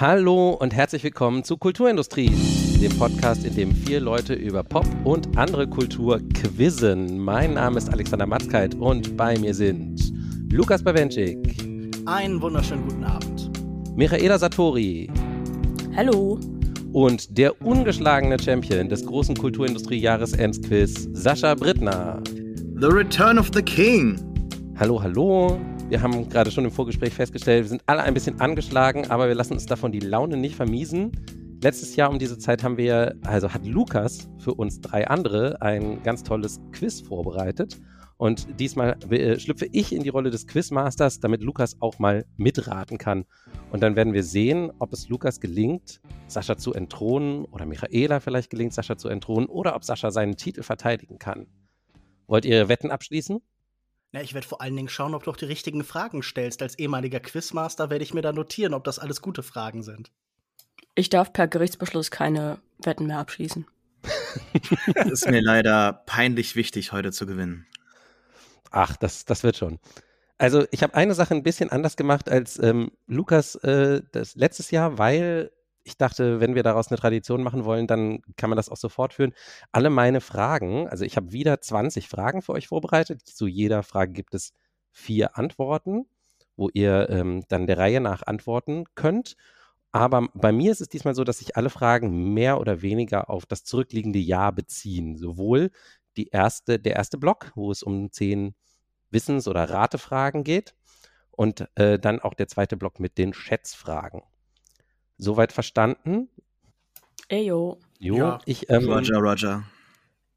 Hallo und herzlich willkommen zu Kulturindustrie, dem Podcast, in dem vier Leute über Pop und andere Kultur quizzen. Mein Name ist Alexander Matzkeit und bei mir sind Lukas Bawenschik. Einen wunderschönen guten Abend. Michaela Satori. Hallo. Und der ungeschlagene Champion des großen Kulturindustrie-Jahresendquiz, Sascha Brittner. The Return of the King. Hallo, hallo. Wir haben gerade schon im Vorgespräch festgestellt, wir sind alle ein bisschen angeschlagen, aber wir lassen uns davon die Laune nicht vermiesen. Letztes Jahr um diese Zeit haben wir, also hat Lukas für uns drei andere ein ganz tolles Quiz vorbereitet. Und diesmal äh, schlüpfe ich in die Rolle des Quizmasters, damit Lukas auch mal mitraten kann. Und dann werden wir sehen, ob es Lukas gelingt, Sascha zu entthronen oder Michaela vielleicht gelingt, Sascha zu entthronen oder ob Sascha seinen Titel verteidigen kann. Wollt ihr Wetten abschließen? Na, ich werde vor allen Dingen schauen, ob du auch die richtigen Fragen stellst. Als ehemaliger Quizmaster werde ich mir da notieren, ob das alles gute Fragen sind. Ich darf per Gerichtsbeschluss keine Wetten mehr abschließen. Es ist mir leider peinlich wichtig, heute zu gewinnen. Ach, das, das wird schon. Also ich habe eine Sache ein bisschen anders gemacht als ähm, Lukas äh, das letztes Jahr, weil ich dachte, wenn wir daraus eine Tradition machen wollen, dann kann man das auch so fortführen. Alle meine Fragen, also ich habe wieder 20 Fragen für euch vorbereitet. Zu jeder Frage gibt es vier Antworten, wo ihr ähm, dann der Reihe nach antworten könnt. Aber bei mir ist es diesmal so, dass sich alle Fragen mehr oder weniger auf das zurückliegende Jahr beziehen. Sowohl die erste, der erste Block, wo es um zehn Wissens- oder Ratefragen geht, und äh, dann auch der zweite Block mit den Schätzfragen. Soweit verstanden? Eyo. Jo, Ja. ich, ähm, Roger, Roger.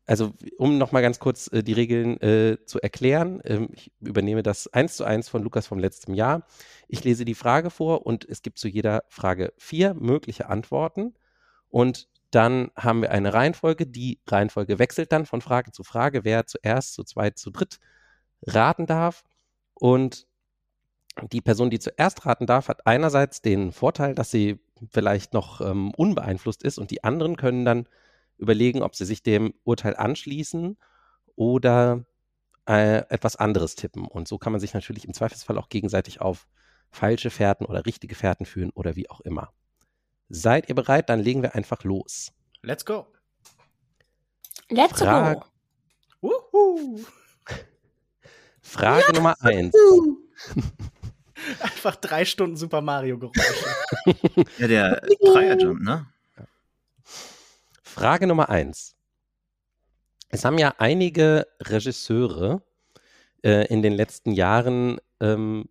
also um nochmal ganz kurz äh, die Regeln äh, zu erklären, ähm, ich übernehme das eins zu eins von Lukas vom letzten Jahr. Ich lese die Frage vor und es gibt zu jeder Frage vier mögliche Antworten. Und dann haben wir eine Reihenfolge. Die Reihenfolge wechselt dann von Frage zu Frage, wer zuerst, zu zweit, zu dritt raten darf. Und die Person, die zuerst raten darf, hat einerseits den Vorteil, dass sie vielleicht noch ähm, unbeeinflusst ist und die anderen können dann überlegen, ob sie sich dem Urteil anschließen oder äh, etwas anderes tippen. Und so kann man sich natürlich im Zweifelsfall auch gegenseitig auf falsche Fährten oder richtige Fährten führen oder wie auch immer. Seid ihr bereit? Dann legen wir einfach los. Let's go. Let's Frag- go. Wuhu. Frage Nummer eins. Einfach drei Stunden Super Mario Geräusche. Ja, der Dreierjump, ne? Frage Nummer eins. Es haben ja einige Regisseure äh, in den letzten Jahren ähm,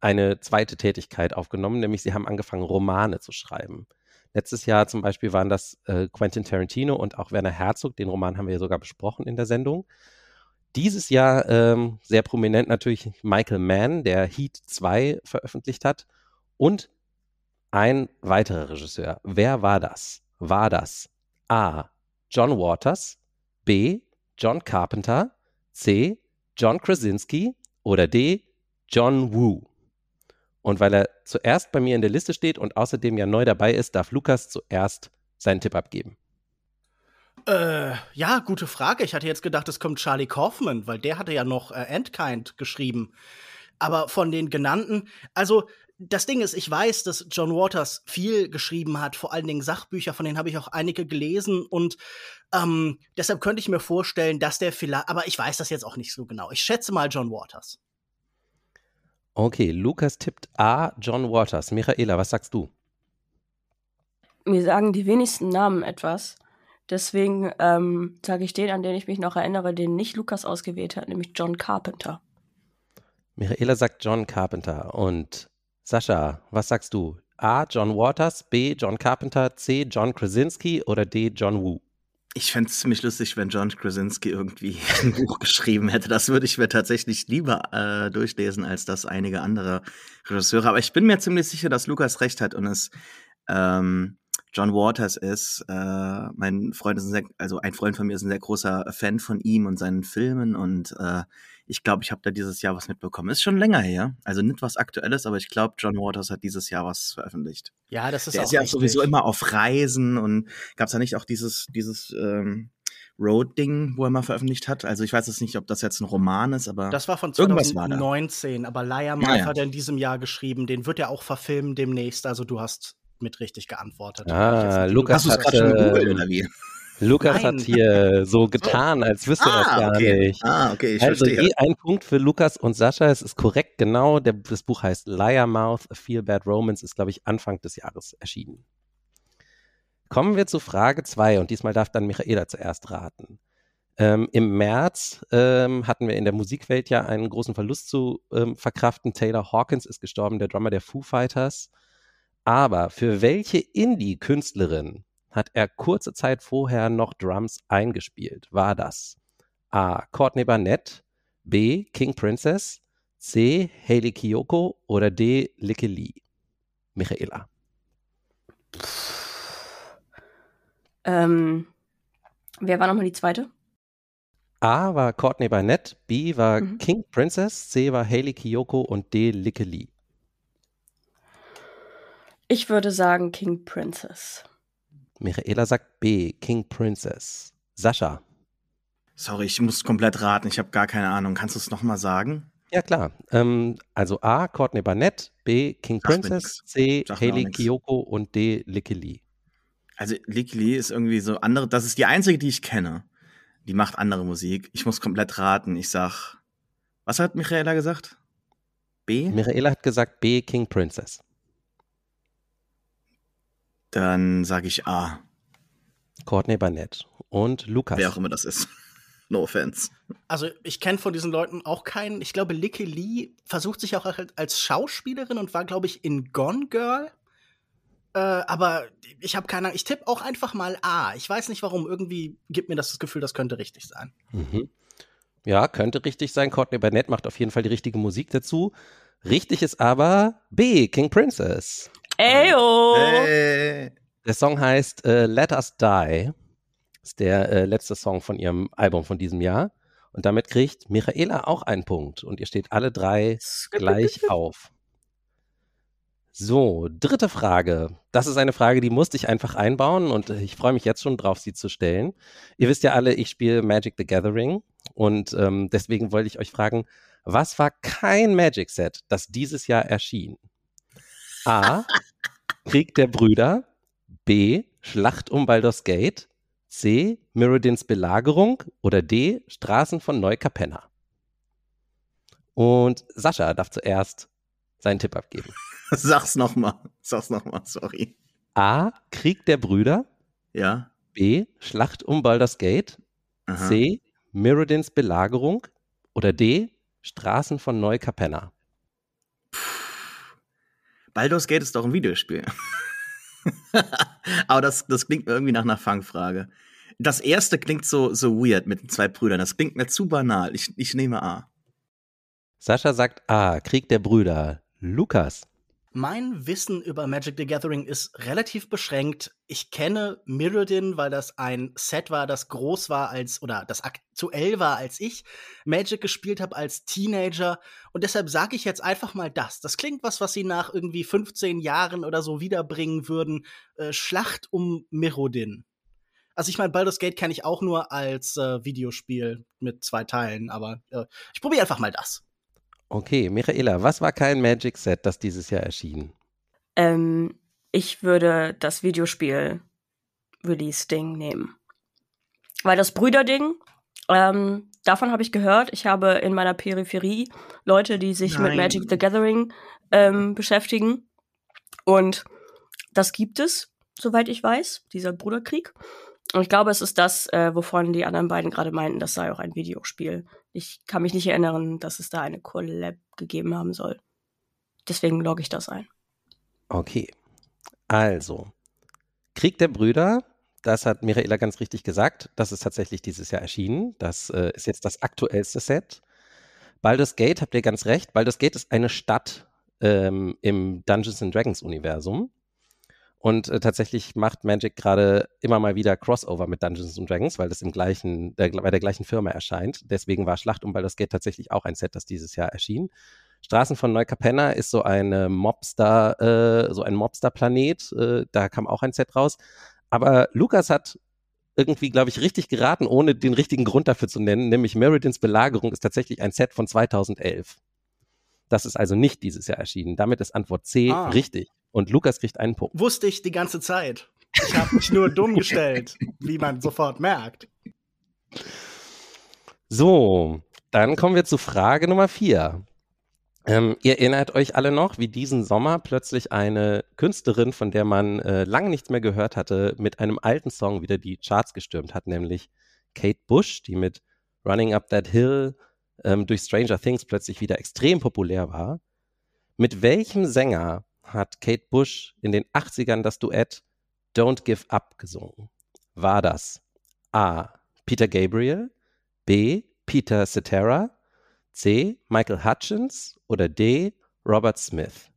eine zweite Tätigkeit aufgenommen, nämlich sie haben angefangen, Romane zu schreiben. Letztes Jahr zum Beispiel waren das äh, Quentin Tarantino und auch Werner Herzog. Den Roman haben wir ja sogar besprochen in der Sendung. Dieses Jahr ähm, sehr prominent natürlich Michael Mann, der Heat 2 veröffentlicht hat. Und ein weiterer Regisseur. Wer war das? War das A. John Waters, B. John Carpenter, C. John Krasinski oder D. John Woo? Und weil er zuerst bei mir in der Liste steht und außerdem ja neu dabei ist, darf Lukas zuerst seinen Tipp abgeben. Äh, ja, gute Frage. Ich hatte jetzt gedacht, es kommt Charlie Kaufman, weil der hatte ja noch äh, Endkind geschrieben. Aber von den genannten, also das Ding ist, ich weiß, dass John Waters viel geschrieben hat, vor allen Dingen Sachbücher, von denen habe ich auch einige gelesen und ähm, deshalb könnte ich mir vorstellen, dass der vielleicht, aber ich weiß das jetzt auch nicht so genau. Ich schätze mal John Waters. Okay, Lukas tippt A. John Waters. Michaela, was sagst du? Mir sagen die wenigsten Namen etwas. Deswegen ähm, sage ich den, an den ich mich noch erinnere, den nicht Lukas ausgewählt hat, nämlich John Carpenter. Michaela sagt John Carpenter. Und Sascha, was sagst du? A. John Waters, B. John Carpenter, C. John Krasinski oder D. John Woo? Ich fände es ziemlich lustig, wenn John Krasinski irgendwie ein Buch geschrieben hätte. Das würde ich mir tatsächlich lieber äh, durchlesen, als das einige andere Regisseure. Aber ich bin mir ziemlich sicher, dass Lukas recht hat und es ähm, John Waters ist. Äh, mein Freund ist ein sehr, also ein Freund von mir ist ein sehr großer Fan von ihm und seinen Filmen und äh, ich glaube, ich habe da dieses Jahr was mitbekommen. Ist schon länger her, also nicht was Aktuelles, aber ich glaube, John Waters hat dieses Jahr was veröffentlicht. Ja, das ist Der auch ist ja richtig. sowieso immer auf Reisen und gab es da nicht auch dieses, dieses ähm, Road-Ding, wo er mal veröffentlicht hat? Also ich weiß jetzt nicht, ob das jetzt ein Roman ist, aber Das war von Irgendwas war da. 2019, aber Liar Ja, Mike ja. hat er in diesem Jahr geschrieben. Den wird er auch verfilmen demnächst. Also du hast mit richtig geantwortet. Ah, Lukas oder wie? Lukas Nein. hat hier so getan, als wüsste er es Ah, gar okay. nicht. Ah, okay, ich also verstehe. je ein Punkt für Lukas und Sascha. Es ist korrekt, genau. Der, das Buch heißt Liar Mouth, A Feel Bad Romance, ist, glaube ich, Anfang des Jahres erschienen. Kommen wir zu Frage 2 und diesmal darf dann Michaela zuerst raten. Ähm, Im März ähm, hatten wir in der Musikwelt ja einen großen Verlust zu ähm, verkraften. Taylor Hawkins ist gestorben, der Drummer der Foo Fighters. Aber für welche Indie-Künstlerin hat er kurze Zeit vorher noch Drums eingespielt? War das A. Courtney Barnett, B. King Princess, C. Hayley Kiyoko oder D. Likke Lee? Michaela. Ähm, wer war nochmal die zweite? A war Courtney Barnett, B war Mhm. King Princess, C war Hayley Kiyoko und D. Likke Lee. Ich würde sagen King Princess. Michaela sagt B. King Princess. Sascha. Sorry, ich muss komplett raten. Ich habe gar keine Ahnung. Kannst du es nochmal sagen? Ja, klar. Ähm, also A, Courtney Barnett, B, King mir Princess. C, nix. Kiyoko und D, Likke Lee. Also, Licky Lee ist irgendwie so andere. Das ist die einzige, die ich kenne. Die macht andere Musik. Ich muss komplett raten. Ich sag. Was hat Michaela gesagt? B? Michaela hat gesagt B, King Princess. Dann sage ich A. Courtney Barnett und Lukas. Wer auch immer das ist. No offense. Also ich kenne von diesen Leuten auch keinen. Ich glaube, Licky Lee versucht sich auch halt als Schauspielerin und war, glaube ich, in Gone Girl. Äh, aber ich habe keine Ahnung. Ich tippe auch einfach mal A. Ich weiß nicht warum. Irgendwie gibt mir das das Gefühl, das könnte richtig sein. Mhm. Ja, könnte richtig sein. Courtney Barnett macht auf jeden Fall die richtige Musik dazu. Richtig ist aber B, King Princess. Eyo! Hey. Der Song heißt äh, Let Us Die. Ist der äh, letzte Song von ihrem Album von diesem Jahr. Und damit kriegt Michaela auch einen Punkt. Und ihr steht alle drei gleich auf. So, dritte Frage. Das ist eine Frage, die musste ich einfach einbauen und äh, ich freue mich jetzt schon drauf, sie zu stellen. Ihr wisst ja alle, ich spiele Magic the Gathering und ähm, deswegen wollte ich euch fragen, was war kein Magic Set, das dieses Jahr erschien? A. Krieg der Brüder. B. Schlacht um Baldur's Gate. C. Mirrodins Belagerung. Oder D. Straßen von Neukapenna. Und Sascha darf zuerst seinen Tipp abgeben. Sag's nochmal. Sag's nochmal, sorry. A. Krieg der Brüder. Ja? B. Schlacht um Baldur's Gate. Aha. C. Mirrodins Belagerung. Oder D. Straßen von Neukapenna. Baldur's Gate ist doch ein Videospiel. Aber das, das klingt mir irgendwie nach einer Fangfrage. Das erste klingt so, so weird mit den zwei Brüdern. Das klingt mir zu banal. Ich, ich nehme A. Sascha sagt A. Krieg der Brüder. Lukas. Mein Wissen über Magic the Gathering ist relativ beschränkt. Ich kenne Mirrodin, weil das ein Set war, das groß war als oder das aktuell war, als ich Magic gespielt habe als Teenager. Und deshalb sage ich jetzt einfach mal das. Das klingt was, was sie nach irgendwie 15 Jahren oder so wiederbringen würden. Äh, Schlacht um Mirrodin. Also ich meine, Baldur's Gate kenne ich auch nur als äh, Videospiel mit zwei Teilen, aber äh, ich probiere einfach mal das. Okay, Michaela, was war kein Magic Set, das dieses Jahr erschien? Ähm, ich würde das Videospiel Release-Ding nehmen. Weil das Brüderding, ähm, davon habe ich gehört. Ich habe in meiner Peripherie Leute, die sich mit Nein. Magic the Gathering ähm, beschäftigen. Und das gibt es, soweit ich weiß, dieser Bruderkrieg. Und ich glaube, es ist das, äh, wovon die anderen beiden gerade meinten, das sei auch ein Videospiel. Ich kann mich nicht erinnern, dass es da eine Collab gegeben haben soll. Deswegen logge ich das ein. Okay, also Krieg der Brüder, das hat Michaela ganz richtig gesagt. Das ist tatsächlich dieses Jahr erschienen. Das äh, ist jetzt das aktuellste Set. Baldur's Gate, habt ihr ganz recht. Baldur's Gate ist eine Stadt ähm, im Dungeons and Dragons Universum. Und äh, tatsächlich macht Magic gerade immer mal wieder Crossover mit Dungeons and Dragons, weil das im gleichen, der, bei der gleichen Firma erscheint. Deswegen war Schlacht um Baldur's Gate tatsächlich auch ein Set, das dieses Jahr erschien. Straßen von Neukapenna ist so eine Mobster, äh, so ein Mobster-Planet. Äh, da kam auch ein Set raus. Aber Lukas hat irgendwie, glaube ich, richtig geraten, ohne den richtigen Grund dafür zu nennen, nämlich Meridins Belagerung ist tatsächlich ein Set von 2011. Das ist also nicht dieses Jahr erschienen. Damit ist Antwort C Ah. richtig. Und Lukas kriegt einen Punkt. Wusste ich die ganze Zeit. Ich habe mich nur dumm gestellt, wie man sofort merkt. So, dann kommen wir zu Frage Nummer vier. Ähm, ihr erinnert euch alle noch, wie diesen Sommer plötzlich eine Künstlerin, von der man äh, lange nichts mehr gehört hatte, mit einem alten Song wieder die Charts gestürmt hat, nämlich Kate Bush, die mit Running Up That Hill ähm, durch Stranger Things plötzlich wieder extrem populär war. Mit welchem Sänger hat Kate Bush in den 80ern das Duett Don't Give Up gesungen? War das A. Peter Gabriel, B. Peter Cetera, C. Michael Hutchins oder D. Robert Smith?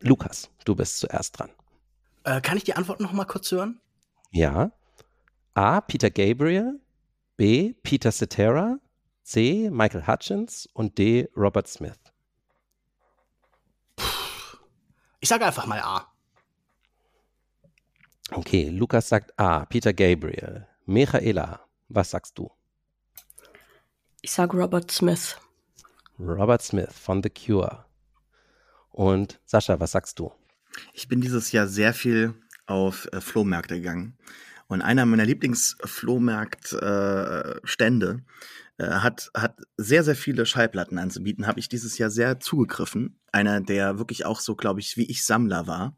Lukas, du bist zuerst dran. Äh, kann ich die Antwort noch mal kurz hören? Ja. A. Peter Gabriel, B. Peter Cetera, C. Michael Hutchins und D. Robert Smith. Ich sage einfach mal A. Okay, Lukas sagt A. Peter Gabriel. Michaela, was sagst du? Ich sage Robert Smith. Robert Smith von The Cure. Und Sascha, was sagst du? Ich bin dieses Jahr sehr viel auf äh, Flohmärkte gegangen. Und einer meiner Lieblingsflohmarktstände äh, äh, hat, hat sehr, sehr viele Schallplatten anzubieten. Habe ich dieses Jahr sehr zugegriffen. Einer, der wirklich auch so, glaube ich, wie ich Sammler war.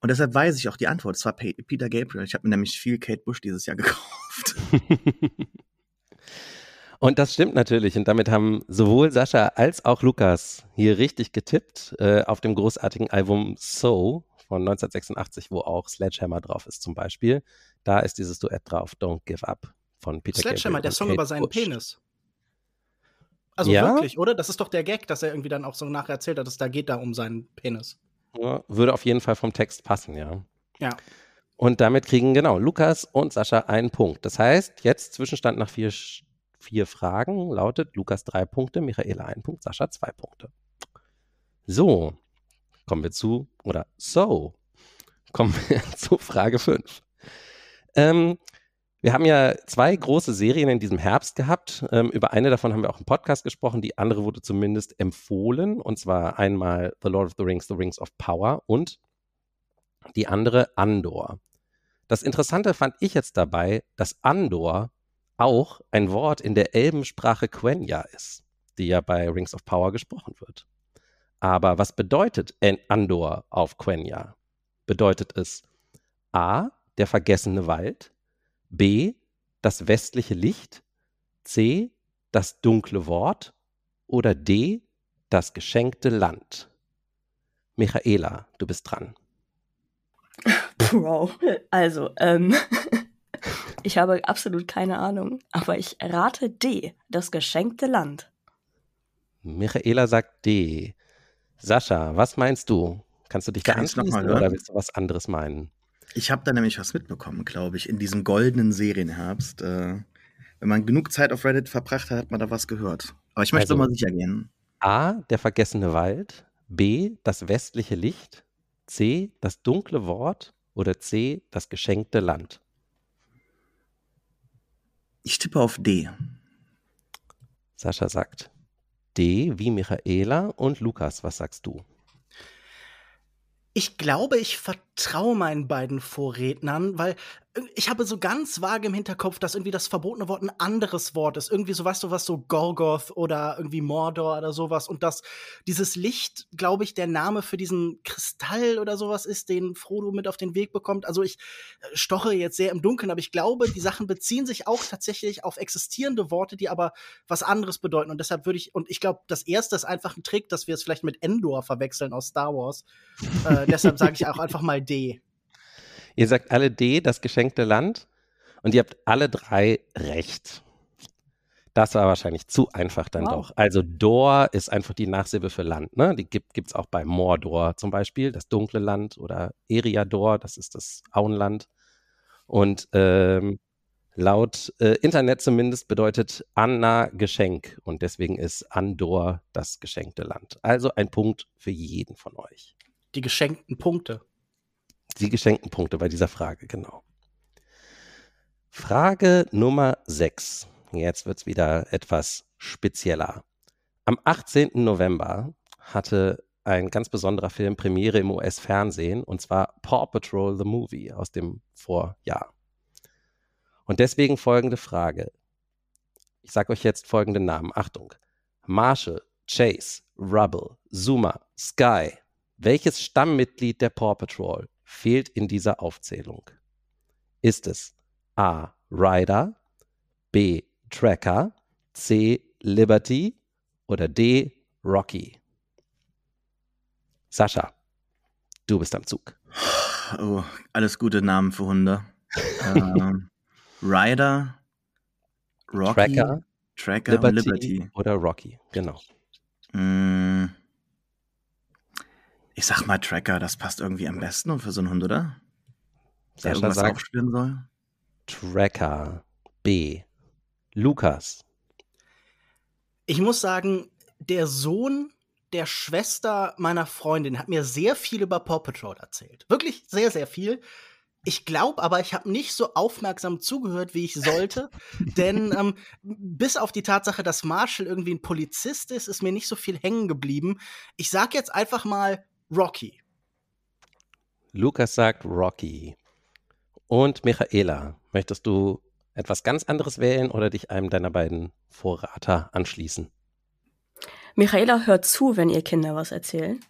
Und deshalb weiß ich auch die Antwort. Es war Peter Gabriel. Ich habe mir nämlich viel Kate Bush dieses Jahr gekauft. Und das stimmt natürlich. Und damit haben sowohl Sascha als auch Lukas hier richtig getippt äh, auf dem großartigen Album So von 1986, wo auch Sledgehammer drauf ist zum Beispiel. Da ist dieses Duett drauf, Don't Give Up von Peter Sledgehammer, der Song Kate über seinen Bush. Penis. Also Ja? wirklich, oder? Das ist doch der Gag, dass er irgendwie dann auch so nachher erzählt hat, dass da geht da um seinen Penis. Ja, würde auf jeden Fall vom Text passen, ja. Ja. Und damit kriegen genau Lukas und Sascha einen Punkt. Das heißt, jetzt Zwischenstand nach vier, vier Fragen lautet Lukas drei Punkte, Michaela ein Punkt, Sascha zwei Punkte. So, kommen wir zu, oder so, kommen wir zu Frage 5. Ähm, wir haben ja zwei große Serien in diesem Herbst gehabt. Ähm, über eine davon haben wir auch im Podcast gesprochen. Die andere wurde zumindest empfohlen. Und zwar einmal The Lord of the Rings, The Rings of Power und die andere Andor. Das Interessante fand ich jetzt dabei, dass Andor auch ein Wort in der Elbensprache Quenya ist, die ja bei Rings of Power gesprochen wird. Aber was bedeutet Andor auf Quenya? Bedeutet es A, der vergessene Wald, B, das westliche Licht, C, das dunkle Wort oder D, das geschenkte Land? Michaela, du bist dran. Wow. Also, ähm, ich habe absolut keine Ahnung, aber ich rate D, das geschenkte Land. Michaela sagt D. Sascha, was meinst du? Kannst du dich da Kann noch anschließen oder willst du was anderes meinen? Ich habe da nämlich was mitbekommen, glaube ich, in diesem goldenen Serienherbst. Äh, wenn man genug Zeit auf Reddit verbracht hat, hat man da was gehört. Aber ich möchte Also- mal sicher gehen. A, der vergessene Wald, B, das westliche Licht, C, das dunkle Wort oder C, das geschenkte Land. Ich tippe auf D. Sascha sagt D wie Michaela und Lukas, was sagst du? Ich glaube, ich vertraue meinen beiden Vorrednern, weil ich habe so ganz vage im Hinterkopf, dass irgendwie das verbotene Wort ein anderes Wort ist. Irgendwie so, weißt du, was so Gorgoth oder irgendwie Mordor oder sowas. Und dass dieses Licht, glaube ich, der Name für diesen Kristall oder sowas ist, den Frodo mit auf den Weg bekommt. Also ich äh, stoche jetzt sehr im Dunkeln, aber ich glaube, die Sachen beziehen sich auch tatsächlich auf existierende Worte, die aber was anderes bedeuten. Und deshalb würde ich, und ich glaube, das erste ist einfach ein Trick, dass wir es vielleicht mit Endor verwechseln aus Star Wars. Äh, deshalb sage ich auch einfach mal D. Ihr sagt alle D, das geschenkte Land und ihr habt alle drei recht. Das war wahrscheinlich zu einfach dann Wow. doch. Also Dor ist einfach die Nachsilbe für Land. Ne? Die gibt es auch bei Mordor zum Beispiel, das dunkle Land oder Eriador, das ist das Auenland. Und ähm, laut äh, Internet zumindest bedeutet Anna Geschenk und deswegen ist Andor das geschenkte Land. Also ein Punkt für jeden von euch. Die geschenkten Punkte. Die geschenkten Punkte bei dieser Frage, genau. Frage Nummer 6. Jetzt wird es wieder etwas spezieller. Am 18. November hatte ein ganz besonderer Film Premiere im US-Fernsehen und zwar Paw Patrol the Movie aus dem Vorjahr. Und deswegen folgende Frage. Ich sage euch jetzt folgende Namen. Achtung. Marshall, Chase, Rubble, Zuma, Sky. Welches Stammmitglied der Paw Patrol fehlt in dieser Aufzählung? Ist es A. Ryder, B. Tracker, C. Liberty oder D. Rocky? Sascha, du bist am Zug. Oh, alles gute Namen für Hunde. ähm, Ryder, Rocky, Tracker, Tracker Liberty, Liberty. oder Rocky, genau. Mm, ich sag mal Tracker, das passt irgendwie am besten für so einen Hund, oder? Der Sascha irgendwas sagt aufspüren soll. Tracker, B. Lukas, Ich muss sagen, der Sohn der Schwester meiner Freundin hat mir sehr viel über Paw Patrol erzählt. Wirklich sehr, sehr viel. Ich glaube aber, ich habe nicht so aufmerksam zugehört, wie ich sollte. denn ähm, bis auf die Tatsache, dass Marshall irgendwie ein Polizist ist, ist mir nicht so viel hängen geblieben. Ich sag jetzt einfach mal Rocky. Lukas sagt Rocky. Und Michaela, möchtest du etwas ganz anderes wählen oder dich einem deiner beiden Vorrater anschließen? Michaela hört zu, wenn ihr Kinder was erzählen.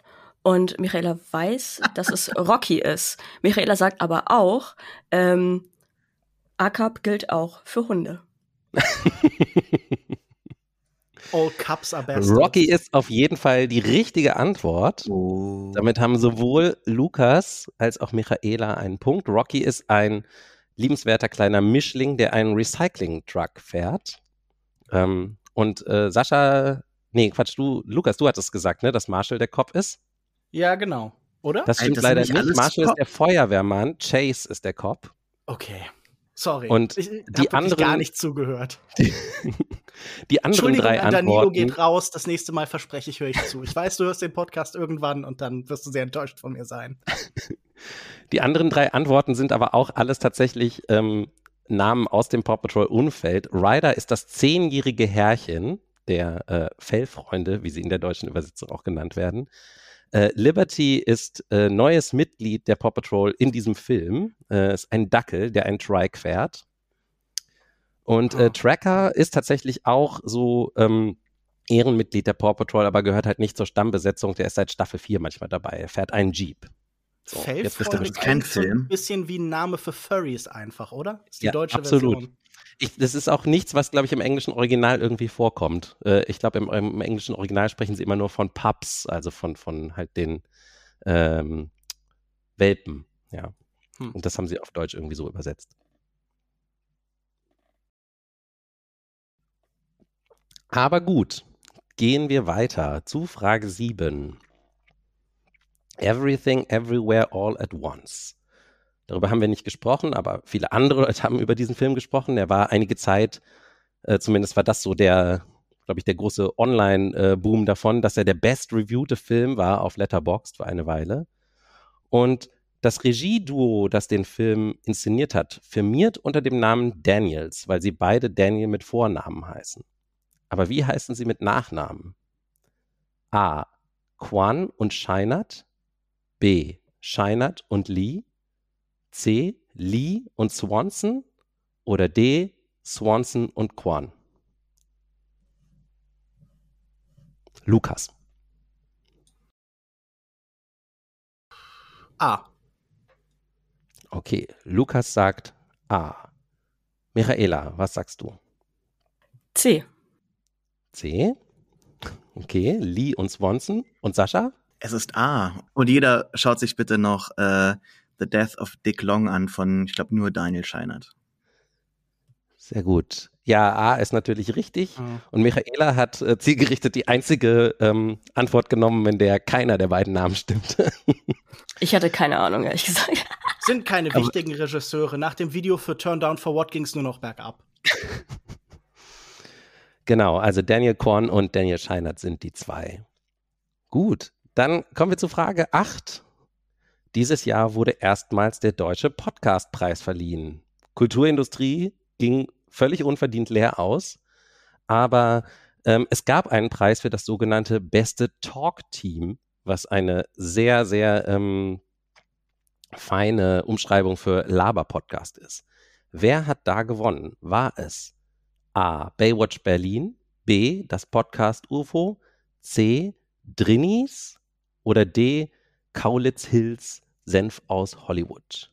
Und Michaela weiß, dass es Rocky ist. Michaela sagt aber auch, ähm, ACAP gilt auch für Hunde. All Cups are best. Rocky ist auf jeden Fall die richtige Antwort. Oh. Damit haben sowohl Lukas als auch Michaela einen Punkt. Rocky ist ein liebenswerter kleiner Mischling, der einen Recycling-Truck fährt. Ähm, und äh, Sascha, nee, Quatsch, du, Lukas, du hattest gesagt, ne, dass Marshall der Cop ist. Ja, genau. Oder? Das Ey, stimmt das sind leider nicht Marshall ist der Feuerwehrmann, Chase ist der Cop. Okay. Sorry. Und ich, ich die anderen- gar nicht zugehört. Die anderen Entschuldigung, drei an Danilo Antworten. geht raus. Das nächste Mal verspreche ich, höre ich zu. Ich weiß, du hörst den Podcast irgendwann und dann wirst du sehr enttäuscht von mir sein. Die anderen drei Antworten sind aber auch alles tatsächlich ähm, Namen aus dem Paw Patrol Umfeld. Ryder ist das zehnjährige Herrchen der äh, Fellfreunde, wie sie in der deutschen Übersetzung auch genannt werden. Äh, Liberty ist äh, neues Mitglied der Paw Patrol in diesem Film. Äh, ist ein Dackel, der ein Trike fährt. Und Ah. Tracker ist tatsächlich auch so ähm, Ehrenmitglied der Paw Patrol, aber gehört halt nicht zur Stammbesetzung. Der ist seit Staffel 4 manchmal dabei. Er fährt einen Jeep. So, jetzt Fellfreunde Bescheid. kein so ein Film. bisschen wie ein Name für Furries einfach, oder? Ist die Ja, deutsche absolut. Version. Ich, das ist auch nichts, was, glaube ich, im englischen Original irgendwie vorkommt. Äh, ich glaube, im, im englischen Original sprechen sie immer nur von Pups, also von, von halt den ähm, Welpen. Ja. Hm. Und das haben sie auf Deutsch irgendwie so übersetzt. Aber gut, gehen wir weiter zu Frage 7. Everything, Everywhere, All at Once. Darüber haben wir nicht gesprochen, aber viele andere Leute haben über diesen Film gesprochen. Der war einige Zeit, äh, zumindest war das so der, glaube ich, der große Online-Boom davon, dass er der best-reviewte Film war auf Letterboxd für eine Weile. Und das Regieduo, das den Film inszeniert hat, firmiert unter dem Namen Daniels, weil sie beide Daniel mit Vornamen heißen. Aber wie heißen sie mit Nachnamen? A. Quan und Scheinert. B. Scheinert und Lee. C. Lee und Swanson. Oder D. Swanson und Quan. Lukas. Ah, Okay, Lukas sagt A. Michaela, was sagst du? C. C. Okay, Lee und Swanson. Und Sascha? Es ist A. Und jeder schaut sich bitte noch äh, The Death of Dick Long an von, ich glaube, nur Daniel Scheinert. Sehr gut. Ja, A ist natürlich richtig. Ah. Und Michaela hat äh, zielgerichtet die einzige ähm, Antwort genommen, in der keiner der beiden Namen stimmt. Ich hatte keine Ahnung, ehrlich gesagt. sind keine Aber- wichtigen Regisseure. Nach dem Video für Turn Down for What ging es nur noch bergab. genau, also Daniel Korn und Daniel Scheinert sind die zwei. Gut, dann kommen wir zu Frage 8. Dieses Jahr wurde erstmals der Deutsche Podcastpreis verliehen. Kulturindustrie ging völlig unverdient leer aus, aber ähm, es gab einen Preis für das sogenannte beste Talk-Team was eine sehr, sehr ähm, feine Umschreibung für Laber-Podcast ist. Wer hat da gewonnen? War es A. Baywatch Berlin, B. das Podcast UFO, C. Drinnies oder D. Kaulitz Hills Senf aus Hollywood?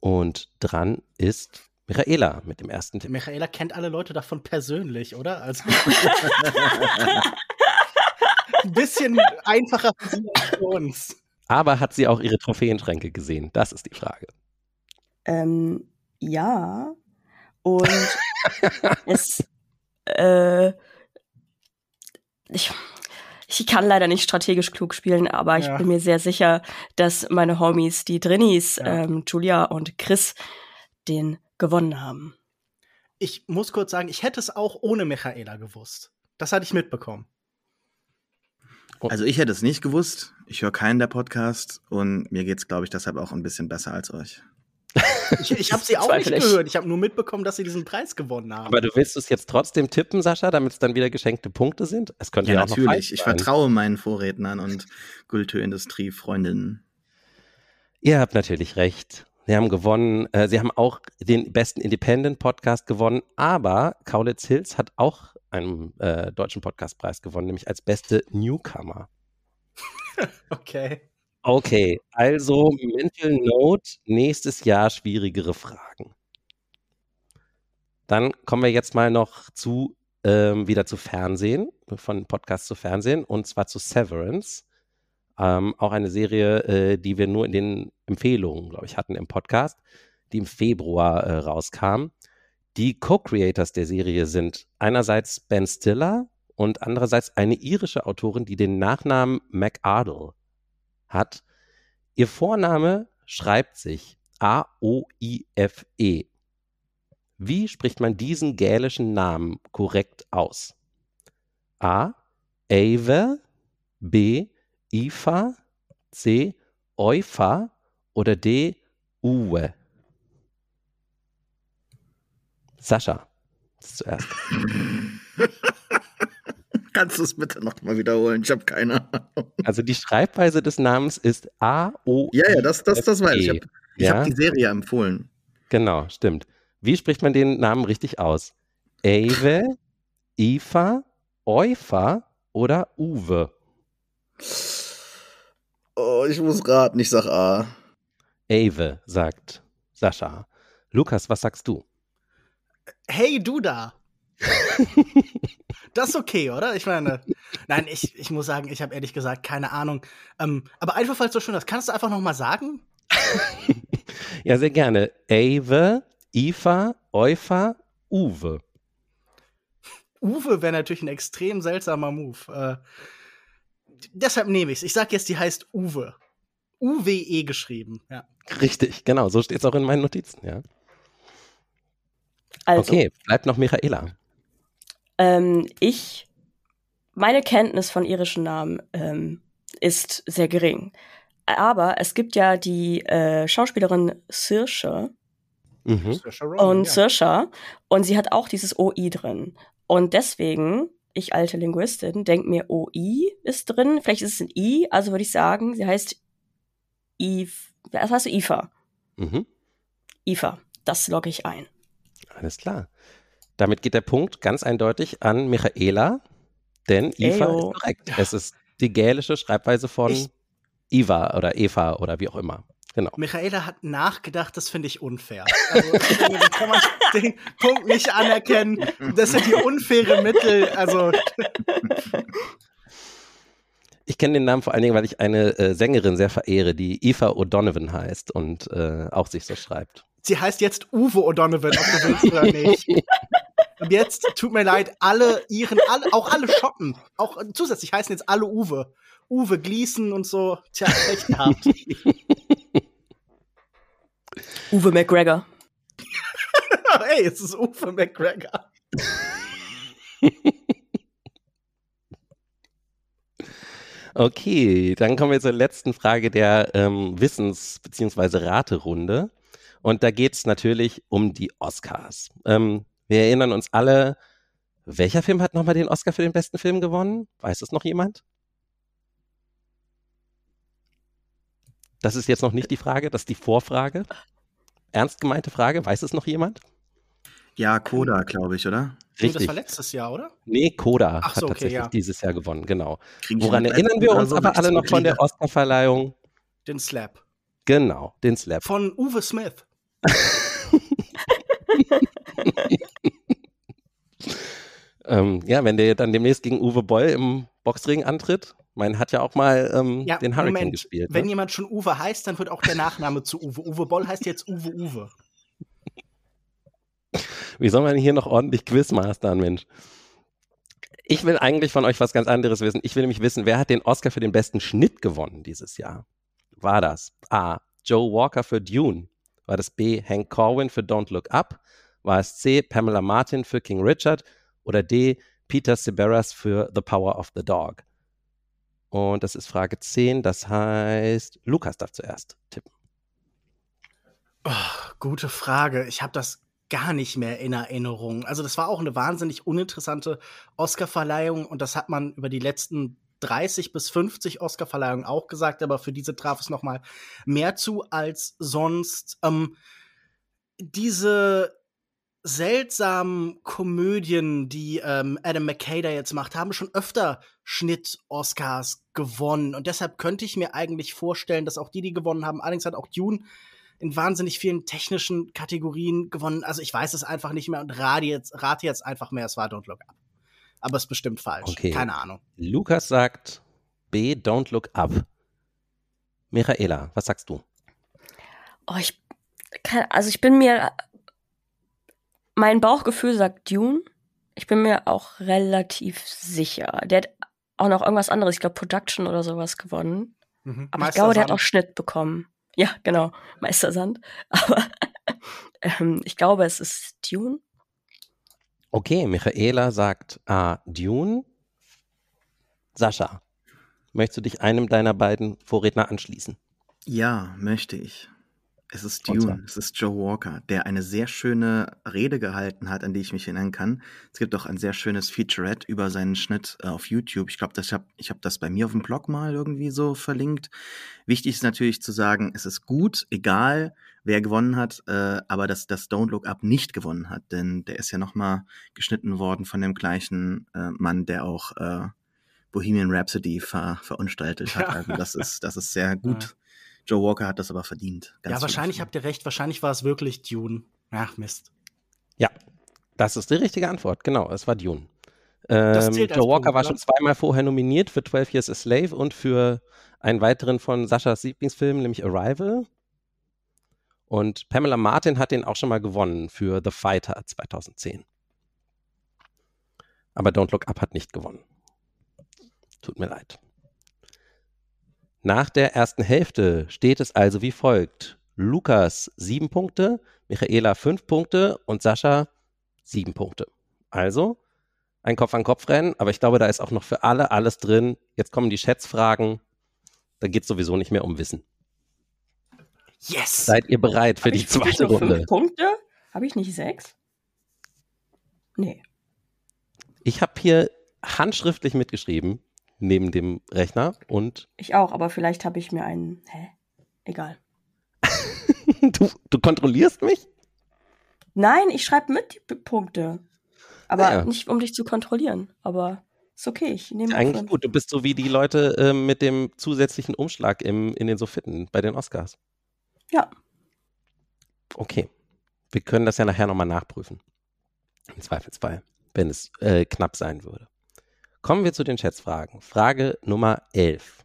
Und dran ist Michaela mit dem ersten Tipp. Michaela kennt alle Leute davon persönlich, oder? Also ein bisschen einfacher für sie als für uns. Aber hat sie auch ihre Trophäenschränke gesehen? Das ist die Frage. Ähm, ja. Und es, äh, ich, ich kann leider nicht strategisch klug spielen, aber ich Ja. bin mir sehr sicher, dass meine Homies, die Drinnies, Ja. ähm, Julia und Chris, den gewonnen haben. Ich muss kurz sagen, ich hätte es auch ohne Michaela gewusst. Das hatte ich mitbekommen. Also ich hätte es nicht gewusst. Ich höre keinen der Podcast und mir geht's, glaube ich, deshalb auch ein bisschen besser als euch. Ich, ich habe sie auch nicht gehört. Ich habe nur mitbekommen, dass sie diesen Preis gewonnen haben. Aber du willst es jetzt trotzdem tippen, Sascha, damit es dann wieder geschenkte Punkte sind? Es könnte ja, Ja, auch noch natürlich. Ich vertraue meinen Vorrednern und Kulturindustrie-Freundinnen. Ihr habt natürlich recht. Sie haben gewonnen. Äh, Sie haben auch den besten Independent-Podcast gewonnen, aber Kaulitz Hills hat auch einen äh, deutschen Podcastpreis gewonnen, nämlich als beste Newcomer. Okay. Okay, also Mental Note, nächstes Jahr schwierigere Fragen. Dann kommen wir jetzt mal noch zu ähm, wieder zu Fernsehen, von Podcast zu Fernsehen, und zwar zu Severance. Ähm, auch eine Serie, äh, die wir nur in den Empfehlungen, glaube ich, hatten im Podcast, die im Februar äh, rauskam. Die Co-Creators der Serie sind einerseits Ben Stiller und andererseits eine irische Autorin, die den Nachnamen McArdle hat. Ihr Vorname schreibt sich A-O-I-F-E. Wie spricht man diesen gälischen Namen korrekt aus? A. Ave, B. Ifa, C. Eufa oder D. Uwe? Sascha, zuerst. Kannst du es bitte nochmal wiederholen? Ich habe keine Ahnung. Also die Schreibweise des Namens ist A O Ja, ja, das, das, das weiß ich. Ich habe Ja? hab die Serie empfohlen. Genau, stimmt. Wie spricht man den Namen richtig aus? Ave, Ifa, Eufa oder Uwe? Oh, ich muss raten, ich sag A. Ave, sagt Sascha. Lukas, was sagst du? Hey, du da. das ist okay, oder? Ich meine, nein, ich, ich muss sagen, ich habe ehrlich gesagt keine Ahnung. Ähm, aber einfach, es so schön ist, kannst du einfach noch mal sagen? Ja, sehr gerne. Ave, Ifa, Eufa, Uwe. Uwe wäre natürlich ein extrem seltsamer Move. Äh, deshalb nehme ich es. Ich sag jetzt, die heißt Uwe. U-W-E geschrieben. Ja. Richtig, genau, so steht es auch in meinen Notizen, ja. Also, Okay, bleibt noch Michaela. Ähm, ich, meine Kenntnis von irischen Namen ähm, ist sehr gering. Aber es gibt ja die äh, Schauspielerin Saoirse Mhm. Saoirse Ronan, und ja. Saoirse und sie hat auch dieses OI drin. Und deswegen, ich alte Linguistin, denke mir, OI ist drin. Vielleicht ist es ein I, also würde ich sagen, sie heißt Eve, was heißt du, IFA? Mhm. IFA, das logge ich ein. Alles klar. Damit geht der Punkt ganz eindeutig an Michaela, denn Iva Eyo. ist korrekt. Es ist die gälische Schreibweise von Ich- Iva oder Eva oder wie auch immer. Genau. Michaela hat nachgedacht, das finde ich unfair. Also, kann man den Punkt nicht anerkennen. Das sind die unfaire Mittel. Also, Ich kenne den Namen vor allen Dingen, weil ich eine äh, Sängerin sehr verehre, die Eva O'Donovan heißt und äh, auch sich so schreibt. Sie heißt jetzt Uwe O'Donovan, ob du willst oder nicht. Und jetzt, tut mir leid, alle ihren, alle, auch alle Schotten, auch zusätzlich heißen jetzt alle Uwe. Uwe Gleason und so. Tja, echt gehabt. Uwe McGregor. hey, es ist Uwe McGregor. Okay, dann kommen wir zur letzten Frage der ähm, Wissens- bzw. Raterunde. Und da geht es natürlich um die Oscars. Ähm, wir erinnern uns alle, welcher Film hat nochmal den Oscar für den besten Film gewonnen? Weiß es noch jemand? Das ist jetzt noch nicht die Frage, das ist die Vorfrage. Ernst gemeinte Frage, weiß es noch jemand? Ja, Koda, glaube ich, oder? Nee, das war letztes Jahr, oder? Nee, Koda Ach so, hat okay, tatsächlich ja. dieses Jahr gewonnen, genau. Woran erinnern wir uns so, aber alle noch von der? Oscarverleihung? Den Slap. Genau, den Slap. Von Uwe Smith. Ähm, ja, wenn der dann demnächst gegen Uwe Boll im Boxring antritt, mein hat ja auch mal ähm, Ja, den Hurricane Moment. gespielt. Wenn Ne? jemand schon Uwe heißt, dann wird auch der Nachname zu Uwe. Uwe Boll heißt jetzt Uwe Uwe. Wie soll man hier noch ordentlich Quizmastern, Mensch? Ich will eigentlich von euch was ganz anderes wissen. Ich will nämlich wissen, wer hat den Oscar für den besten Schnitt gewonnen dieses Jahr? War das A. Joe Walker für Dune? War das B. Hank Corwin für Don't Look Up? War es C. Pamela Martin für King Richard? Oder D. Peter Seberas für The Power of the Dog? Und das ist Frage 10. Das heißt, Lukas darf zuerst tippen. Oh, gute Frage. Ich habe das gar nicht mehr in Erinnerung. Also das war auch eine wahnsinnig uninteressante Oscarverleihung und das hat man über die letzten 30 bis 50 Oscarverleihungen auch gesagt, aber für diese traf es noch mal mehr zu als sonst. Ähm, diese seltsamen Komödien, die ähm, Adam McKay da jetzt macht, haben schon öfter Schnitt-Oscars gewonnen. Und deshalb könnte ich mir eigentlich vorstellen, dass auch die, die gewonnen haben, allerdings hat auch Dune in wahnsinnig vielen technischen Kategorien gewonnen. Also ich weiß es einfach nicht mehr und rate jetzt, rate jetzt einfach mehr, es war Don't Look Up. Aber es ist bestimmt falsch. Okay. Keine Ahnung. Lukas sagt B. Don't Look Up. Michaela, was sagst du? Oh, ich kann, also ich bin mir, mein Bauchgefühl sagt Dune. Ich bin mir auch relativ sicher. Der hat auch noch irgendwas anderes, ich glaube Production oder sowas gewonnen. Mhm. Aber ich glaube, der hat auch Schnitt bekommen. Ja, genau, Meistersand. Aber ähm, ich glaube, es ist Dune. Okay, Michaela sagt A. Dune. Sascha, möchtest du dich einem deiner beiden Vorredner anschließen? Ja, möchte ich. Es ist? Dune, es ist Joe Walker, der eine sehr schöne Rede gehalten hat, an die ich mich erinnern kann. Es gibt auch ein sehr schönes Featurette über seinen Schnitt äh, auf YouTube. Ich glaube, ich habe ich hab das bei mir auf dem Blog mal irgendwie so verlinkt. Wichtig ist natürlich zu sagen, es ist gut, egal wer gewonnen hat, äh, aber dass das Don't Look Up nicht gewonnen hat, denn der ist ja nochmal geschnitten worden von dem gleichen äh, Mann, der auch äh, Bohemian Rhapsody ver verunstaltet hat. Ja. Also das ist, das ist sehr gut. Joe Walker hat das aber verdient. Ganz Ja, wahrscheinlich habt ihr recht. Wahrscheinlich war es wirklich Dune. Ach, Mist. Ja, das ist die richtige Antwort. Genau, es war Dune. Ähm, Joe Walker Punkt, war ne? schon zweimal vorher nominiert für 12 Years a Slave und für einen weiteren von Saschas Lieblingsfilm, nämlich Arrival. Und Pamela Martin hat den auch schon mal gewonnen für The Fighter 2010. Aber Don't Look Up hat nicht gewonnen. Tut mir leid. Nach der ersten Hälfte steht es also wie folgt. Lukas sieben Punkte, Michaela fünf Punkte und Sascha sieben Punkte. Also ein Kopf-an-Kopf-Rennen, aber ich glaube, da ist auch noch für alle alles drin. Jetzt kommen die Schätzfragen. Da geht es sowieso nicht mehr um Wissen. Yes! Seid ihr bereit für Hab die zweite nur Runde? Fünf Punkte? Habe ich nicht sechs? Nee. Ich habe hier handschriftlich mitgeschrieben, neben dem Rechner und Ich auch, aber vielleicht habe ich mir einen. Hä? Egal. du, du kontrollierst mich? Nein, ich schreibe mit die Punkte. Aber Ah ja. nicht, um dich zu kontrollieren. Aber ist okay, ich nehme Eigentlich fünf. gut. Du bist so wie die Leute ähm, mit dem zusätzlichen Umschlag im, in den Soffitten bei den Oscars. Ja. Okay. Wir können das ja nachher nochmal nachprüfen. Im Zweifelsfall, wenn es äh, knapp sein würde. Kommen wir zu den Schätzfragen. Frage Nummer 11.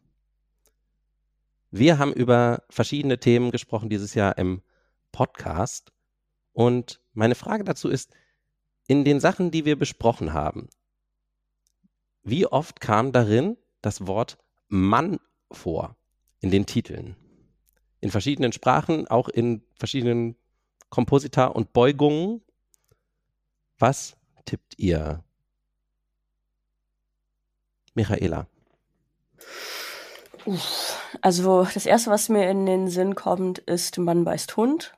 Wir haben über verschiedene Themen gesprochen dieses Jahr im Podcast. Und meine Frage dazu ist, in den Sachen, die wir besprochen haben, wie oft kam darin das Wort Mann vor in den Titeln? In verschiedenen Sprachen, auch in verschiedenen Komposita und Beugungen. Was tippt ihr? Michaela. Uff. Also, das erste, was mir in den Sinn kommt, ist Mann beißt Hund.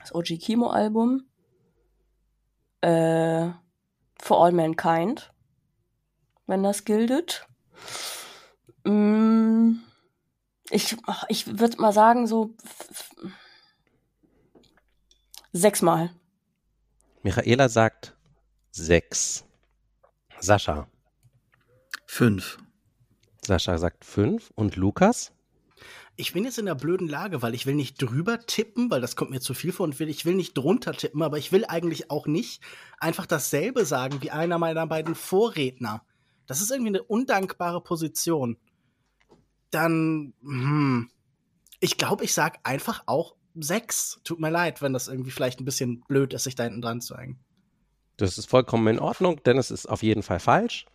Das OG Kimo-Album. Äh, For All Mankind. Wenn das gildet. Mm, Ich, ich würde mal sagen, so sechsmal. Michaela sagt sechs. Sascha. Fünf. Sascha sagt fünf. Und Lukas? Ich bin jetzt in der blöden Lage, weil ich will nicht drüber tippen, weil das kommt mir zu viel vor und will, ich will nicht drunter tippen, aber ich will eigentlich auch nicht einfach dasselbe sagen wie einer meiner beiden Vorredner. Das ist irgendwie eine undankbare Position. Dann, hm, ich glaube, ich sag einfach auch sechs. Tut mir leid, wenn das irgendwie vielleicht ein bisschen blöd ist, sich da hinten dran zu hängen. Das ist vollkommen in Ordnung, denn es ist auf jeden Fall falsch.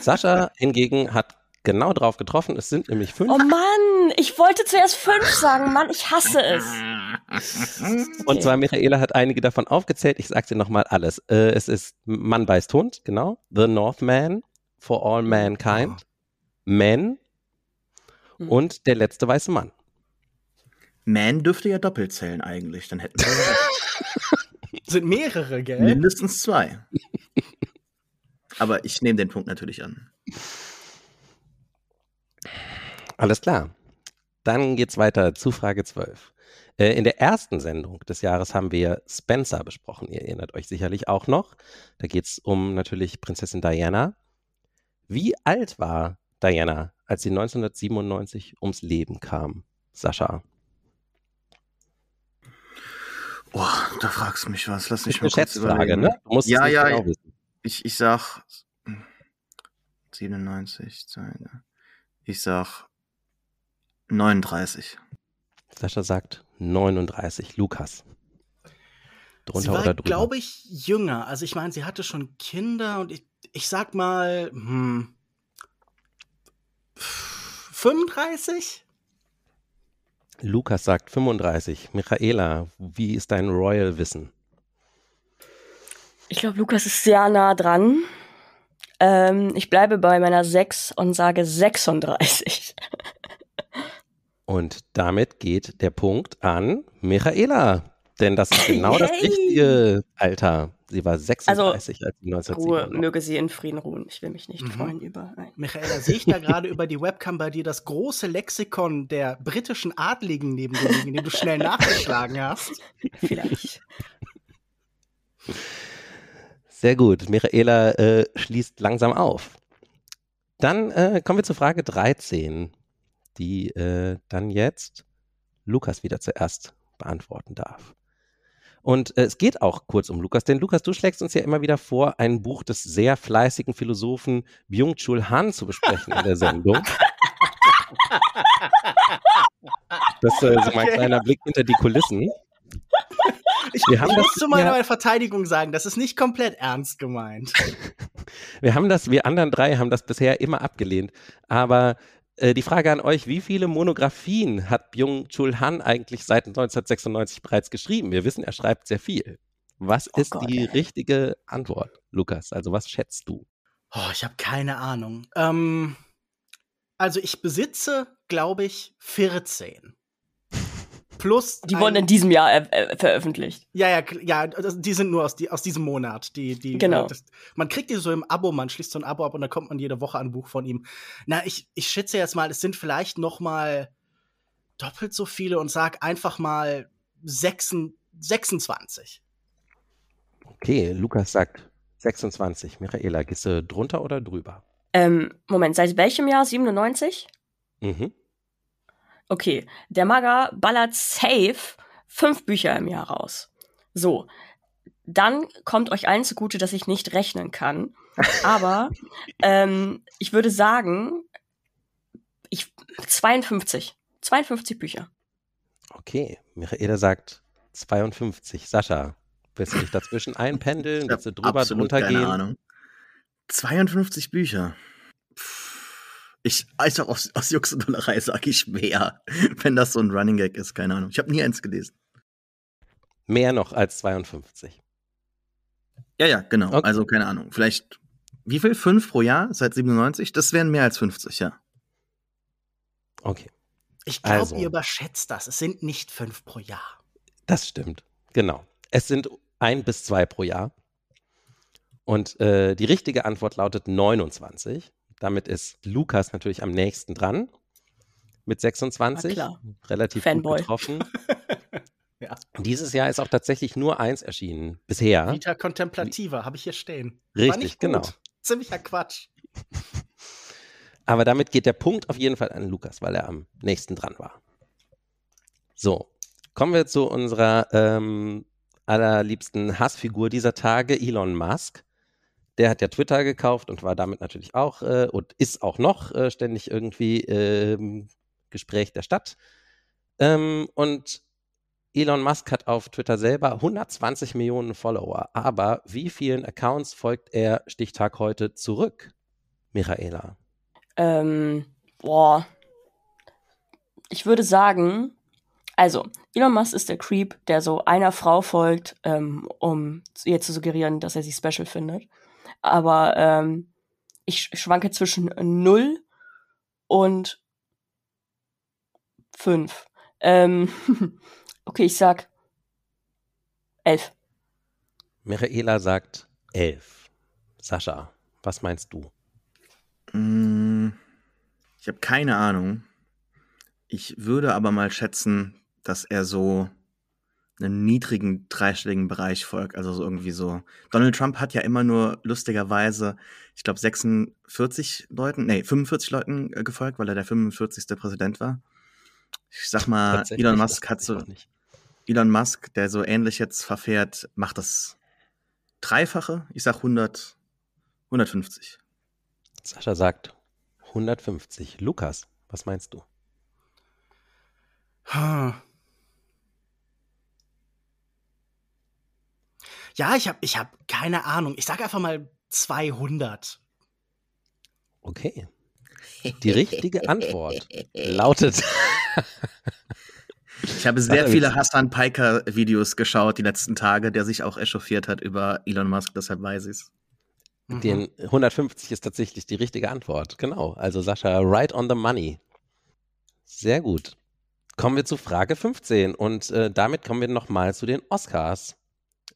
Sascha hingegen hat genau drauf getroffen. Es sind nämlich fünf. Oh Mann, ich wollte zuerst fünf sagen. Mann, ich hasse es. Und zwar Michaela hat einige davon aufgezählt. Ich sage dir nochmal alles. Äh, es ist Mann beißt Hund, genau. The Northman, For All Mankind, Men Hm. und Der letzte weiße Mann. Man dürfte ja doppelt zählen eigentlich, dann hätten wir Sind mehrere, gell? mindestens zwei. Aber ich nehme den Punkt natürlich an. Alles klar. Dann geht's weiter zu Frage 12. Äh, in der ersten Sendung des Jahres haben wir Spencer besprochen. Ihr erinnert euch sicherlich auch noch. Da geht's um natürlich Prinzessin Diana. Wie alt war Diana, als sie 1997 ums Leben kam? Sascha. Oh, da fragst du mich was. Lass mich mal kurz Schätzfrage, überlegen. ne? Du musst Ja, es nicht ja, genau ja. wissen. Ich, ich sag 97, ich sag 39. Sascha sagt 39. Lukas. Drunter sie war, oder drüber? glaube ich, jünger. Also ich meine, sie hatte schon Kinder und ich, ich sag mal, hm, 35? Lukas sagt 35. Michaela, wie ist dein Royal-Wissen? Ich glaube, Lukas ist sehr nah dran. Ähm, ich bleibe bei meiner 6 und sage 36. Und damit geht der Punkt an Michaela. Denn das ist genau das Yay! richtige Alter. Sie war 36, als sie Ruhe, 1997 möge sie in Frieden ruhen. Ich will mich nicht Mhm. freuen über. Nein. Michaela, sehe ich da gerade über die Webcam bei dir das große Lexikon der britischen Adligen neben dir liegen, den du schnell nachgeschlagen hast? Vielleicht. Sehr gut. Michaela äh, schließt langsam auf. Dann äh, kommen wir zur Frage 13, die äh, dann jetzt Lukas wieder zuerst beantworten darf. Und äh, es geht auch kurz um Lukas, denn Lukas, du schlägst uns ja immer wieder vor, ein Buch des sehr fleißigen Philosophen Byung-Chul Han zu besprechen in der Sendung. Das ist äh, so mein Okay. kleiner Blick hinter die Kulissen. Ich, Wir haben ich das- muss zu meiner ja. Verteidigung sagen, das ist nicht komplett ernst gemeint. Wir haben das, wir anderen drei haben das bisher immer abgelehnt. Aber äh, die Frage an euch, wie viele Monographien hat Byung-Chul Han eigentlich seit 1996 bereits geschrieben? Wir wissen, er schreibt sehr viel. Was Oh ist Gott, die ey. richtige Antwort, Lukas? Also was schätzt du? Oh, ich habe keine Ahnung. Ähm, also ich besitze, glaube ich, 14. Plus. Die wurden in diesem Jahr äh, äh, veröffentlicht. Ja, ja, ja, die sind nur aus, die, aus diesem Monat. Die, die, Genau. äh, Das, man kriegt die so im Abo, man schließt so ein Abo ab und dann kommt man jede Woche ein Buch von ihm. Na, ich, ich schätze jetzt mal, es sind vielleicht noch mal doppelt so viele und sag einfach mal 6, 26. Okay, Lukas sagt 26. Michaela, gehst du drunter oder drüber? Ähm, Moment, seit welchem Jahr? 97? Mhm. Okay, der Maga ballert safe fünf Bücher im Jahr raus. So, dann kommt euch allen zugute, dass ich nicht rechnen kann. Aber ähm, ich würde sagen, ich 52. 52 Bücher. Okay, Michaela sagt 52. Sascha, willst du dich dazwischen einpendeln? Willst du drüber, drunter keine gehen? Ahnung. 52 Bücher. Ich, einfach aus, aus Jux und Dollerei sage ich mehr. Wenn das so ein Running Gag ist, keine Ahnung. Ich habe nie eins gelesen. Mehr noch als 52. Ja, ja, genau. Okay. Also keine Ahnung. Vielleicht, wie viel? Fünf pro Jahr seit 97? Das wären mehr als 50, ja. Okay. Ich glaube, Also. ihr überschätzt das. Es sind nicht fünf pro Jahr. Das stimmt. Genau. Es sind ein bis zwei pro Jahr. Und äh, die richtige Antwort lautet 29. Damit ist Lukas natürlich am nächsten dran. mit 26. klar. Relativ Fanboy. gut getroffen. Ja. Dieses Jahr ist auch tatsächlich nur eins erschienen. Bisher. Vita Contemplativa habe ich hier stehen. War Richtig, genau. Ziemlicher Quatsch. Aber damit geht der Punkt auf jeden Fall an Lukas, weil er am nächsten dran war. So, kommen wir zu unserer ähm, allerliebsten Hassfigur dieser Tage, Elon Musk. Der hat ja Twitter gekauft und war damit natürlich auch äh, und ist auch noch äh, ständig irgendwie ähm, Gespräch der Stadt. Ähm, und Elon Musk hat auf Twitter selber 120 Millionen Follower. Aber wie vielen Accounts folgt er Stichtag heute zurück, Michaela? Ähm, boah. Ich würde sagen, also, Elon Musk ist der Creep, der so einer Frau folgt, ähm, um ihr zu suggerieren, dass er sie special findet. Aber ähm, ich sch- schwanke zwischen 0 und 5. Ähm, okay, ich sag 11. Michaela sagt 11. Sascha, was meinst du? Mm, Ich habe keine Ahnung. Ich würde aber mal schätzen, dass er so einem niedrigen dreistelligen Bereich folgt. Also so irgendwie so. Donald Trump hat ja immer nur lustigerweise, ich glaube, 46 Leuten, nee, 45 Leuten äh, gefolgt, weil er der 45. Präsident war. Ich sag mal, Elon Musk hat ich so, nicht. Elon Musk, der so ähnlich jetzt verfährt, macht das Dreifache. Ich sag 100, 150. Sascha sagt 150. Lukas, was meinst du? Hm. Ja, ich habe ich hab keine Ahnung. Ich sage einfach mal 200. Okay. Die richtige Antwort lautet Ich habe sehr viele Hassan Piker-Videos geschaut die letzten Tage, der sich auch echauffiert hat über Elon Musk, deshalb weiß ich es. Mhm. Den 150 ist tatsächlich die richtige Antwort. Genau. Also Sascha, right on the money. Sehr gut. Kommen wir zu Frage 15 und äh, damit kommen wir nochmal zu den Oscars.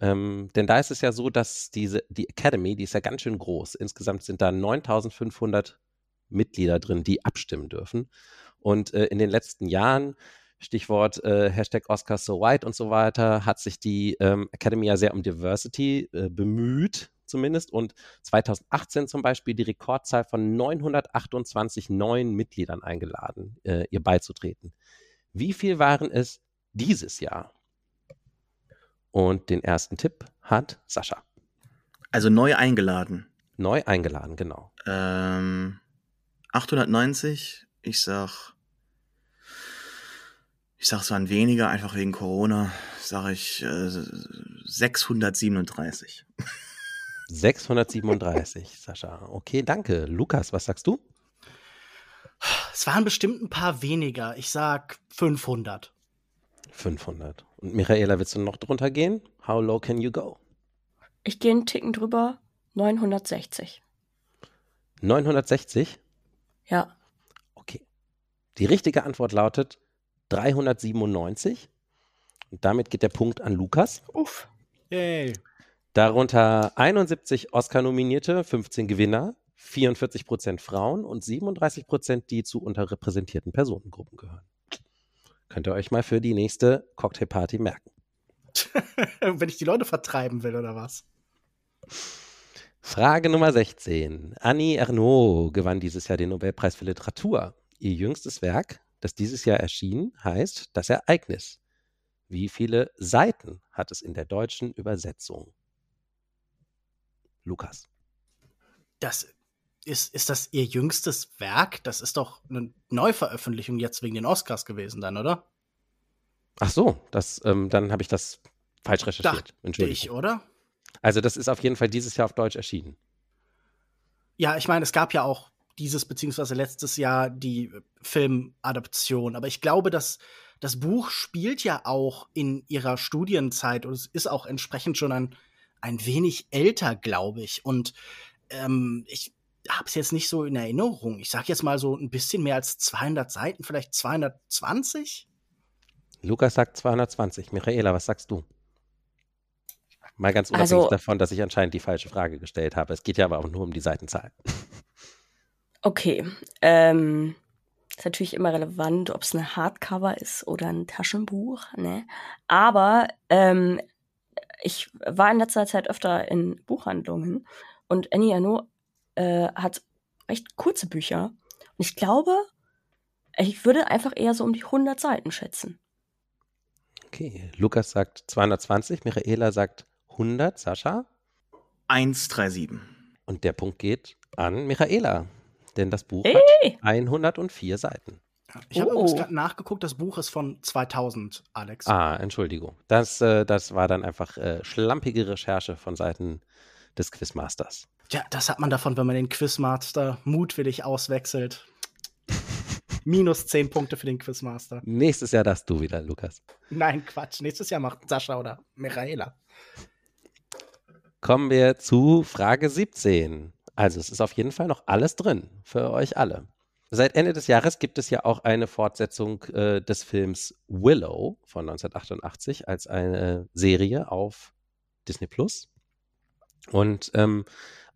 Ähm, denn da ist es ja so, dass diese, die Academy, die ist ja ganz schön groß. Insgesamt sind da 9500 Mitglieder drin, die abstimmen dürfen. Und äh, in den letzten Jahren, Stichwort äh, Hashtag Oscars so white und so weiter, hat sich die ähm, Academy ja sehr um Diversity äh, bemüht, zumindest. Und 2018 zum Beispiel die Rekordzahl von 928 neuen Mitgliedern eingeladen, äh, ihr beizutreten. Wie viel waren es dieses Jahr? Und den ersten Tipp hat Sascha. Also neu eingeladen. Neu eingeladen, genau. Ähm, 890, ich sag, ich sag, es waren weniger, einfach wegen Corona, sage ich äh, 637. 637, Sascha. Okay, danke. Lukas, was sagst du? Es waren bestimmt ein paar weniger. Ich sag 500. 500. Und Michaela, willst du noch drunter gehen? How low can you go? Ich gehe einen Ticken drüber, 960. 960? Ja. Okay. Die richtige Antwort lautet 397. Und damit geht der Punkt an Lukas. Uff. Yay. Darunter 71 Oscar-Nominierte, 15 Gewinner, 44 Prozent Frauen und 37 Prozent, die zu unterrepräsentierten Personengruppen gehören. Könnt ihr euch mal für die nächste Cocktailparty merken. Wenn ich die Leute vertreiben will, oder was? Frage Nummer 16. Annie Ernaux gewann dieses Jahr den Nobelpreis für Literatur. Ihr jüngstes Werk, das dieses Jahr erschien, heißt Das Ereignis. Wie viele Seiten hat es in der deutschen Übersetzung? Lukas. Das ist, ist das ihr jüngstes Werk? Das ist doch eine Neuveröffentlichung jetzt wegen den Oscars gewesen, dann, oder? Ach so, das, ähm, dann habe ich das falsch recherchiert. Dachte ich, Entschuldigung. oder? Also das ist auf jeden Fall dieses Jahr auf Deutsch erschienen. Ja, ich meine, es gab ja auch dieses beziehungsweise letztes Jahr die Filmadaption. Aber ich glaube, dass das Buch spielt ja auch in ihrer Studienzeit und es ist auch entsprechend schon ein, ein wenig älter, glaube ich. Und ähm, ich habe es jetzt nicht so in Erinnerung. Ich sage jetzt mal so ein bisschen mehr als 200 Seiten, vielleicht 220. Lukas sagt 220. Michaela, was sagst du? Mal ganz unabhängig Also- davon, dass ich anscheinend die falsche Frage gestellt habe. Es geht ja aber auch nur um die Seitenzahl. Okay. Ähm, ist natürlich immer relevant, ob es eine Hardcover ist oder ein Taschenbuch, ne? Aber ähm, ich war in letzter Zeit öfter in Buchhandlungen und Annie Arnaud äh, hat recht kurze Bücher. Und ich glaube, ich würde einfach eher so um die 100 Seiten schätzen. Okay, Lukas sagt 220, Michaela sagt 100, Sascha? 137. Und der Punkt geht an Michaela, denn das Buch Hey! hat 104 Seiten. Ich habe Oh. übrigens gerade nachgeguckt, das Buch ist von 2000, Alex. Ah, Entschuldigung. Das, äh, das war dann einfach äh, schlampige Recherche von Seiten des Quizmasters. Ja, das hat man davon, wenn man den Quizmaster mutwillig auswechselt. Minus 10 Punkte für den Quizmaster. Nächstes Jahr darfst du wieder, Lukas. Nein, Quatsch. Nächstes Jahr macht Sascha oder Michaela. Kommen wir zu Frage 17. Also es ist auf jeden Fall noch alles drin für euch alle. Seit Ende des Jahres gibt es ja auch eine Fortsetzung äh, des Films Willow von 1988 als eine Serie auf Disney Plus. Und ähm,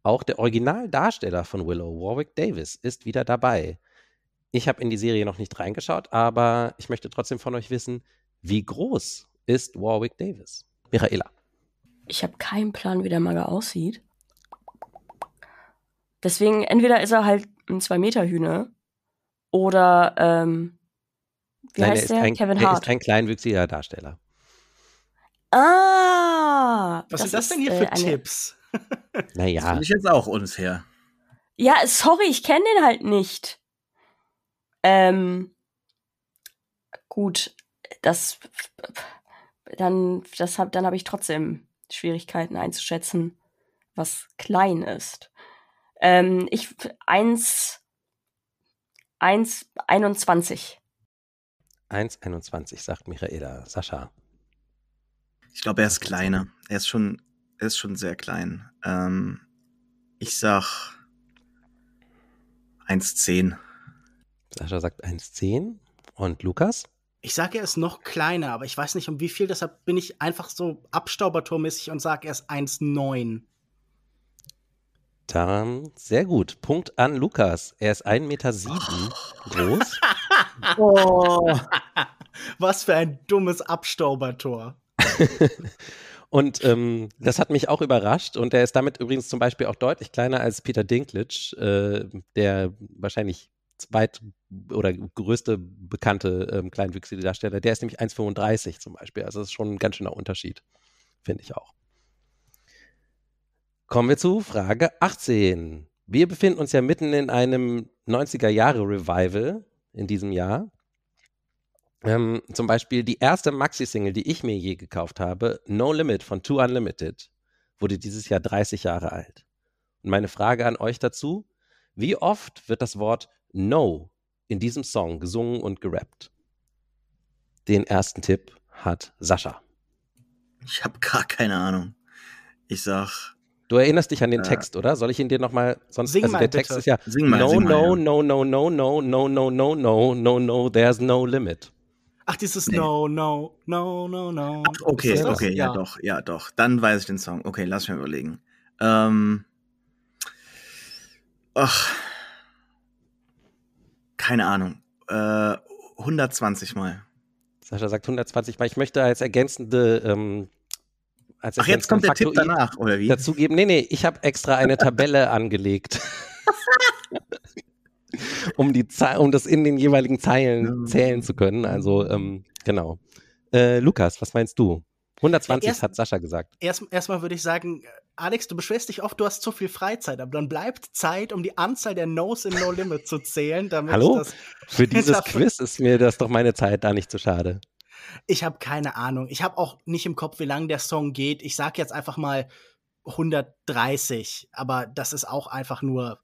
auch der Originaldarsteller von Willow, Warwick Davis, ist wieder dabei. Ich habe in die Serie noch nicht reingeschaut, aber ich möchte trotzdem von euch wissen, wie groß ist Warwick Davis? Michaela. Ich habe keinen Plan, wie der Mager aussieht. Deswegen, entweder ist er halt ein 2-Meter-Hühner oder, ähm, wie Nein, er heißt der? ein, Kevin er Hart. ist ein kleinwüchsiger Darsteller. ah! Was sind das denn hier ist, für äh, eine- Tipps? Das Naja, finde ich jetzt auch unfair. Ja, sorry, ich kenne den halt nicht. Ähm, gut, das dann das hab, dann habe ich trotzdem Schwierigkeiten einzuschätzen, was klein ist. Ähm, ich eins eins 21. 1,21 sagt Michaela. Sascha. Ich glaube, er ist kleiner. Er ist schon, er ist schon sehr klein. Ähm, ich sag 1,10. Sascha sagt 1,10. Und Lukas? Ich sage, er ist noch kleiner, aber ich weiß nicht um wie viel, deshalb bin ich einfach so abstaubertormäßig und sage, er ist 1,9. Dann sehr gut. Punkt an Lukas. Er ist 1,7 Meter groß. Oh. Was für ein dummes Abstaubertor. Und ähm, das hat mich auch überrascht. Und er ist damit übrigens zum Beispiel auch deutlich kleiner als Peter Dinklage, äh, der wahrscheinlich zweit- oder größte bekannte ähm, kleinwüchsige Darsteller. Der ist nämlich 1,35 zum Beispiel. Also das ist schon ein ganz schöner Unterschied. Finde ich auch. Kommen wir zu Frage 18. Wir befinden uns ja mitten in einem 90er-Jahre-Revival in diesem Jahr. Ähm, zum Beispiel die erste Maxi-Single, die ich mir je gekauft habe, No Limit von Two Unlimited, wurde dieses Jahr 30 Jahre alt. Und meine Frage an euch dazu, wie oft wird das Wort No in diesem Song gesungen und gerappt? Den ersten Tipp hat Sascha. Ich habe gar keine Ahnung. Ich sag, Du erinnerst dich an den Äh. Text, oder? Soll ich ihn dir nochmal sonst Sing also mal der Text bitte. ist ja sing mal, No, sing mal. no, ja. no, no, no, no, no, no, no, no, no, no, there's no limit. Ach, dieses Nee. No, no, no, no, no. Okay, das das? okay, ja. doch, ja doch. Dann weiß ich den Song. Okay, lass mich mal überlegen. Ähm, ach, keine Ahnung. Äh, 120 Mal. Sascha sagt 120 Mal. Ich möchte als ergänzende ähm, als Ach, jetzt kommt der Tipp ergänzenden danach, oder wie? dazugeben. Nee, nee, ich habe extra eine Tabelle angelegt. um, die, Ze- um das in den jeweiligen Zeilen zählen zu können. Also, ähm, genau. Äh, Lukas, was meinst du? 120 Ja, erst- hat Sascha gesagt. Erst, erstmal würde ich sagen, Alex, du beschwerst dich oft, du hast zu viel Freizeit, aber dann bleibt Zeit, um die Anzahl der No's in No Limit zu zählen, damit Hallo? das. Für dieses Quiz ist mir das doch meine Zeit da nicht zu schade. Ich habe keine Ahnung. Ich habe auch nicht im Kopf, wie lang der Song geht. Ich sag jetzt einfach mal 130, aber das ist auch einfach nur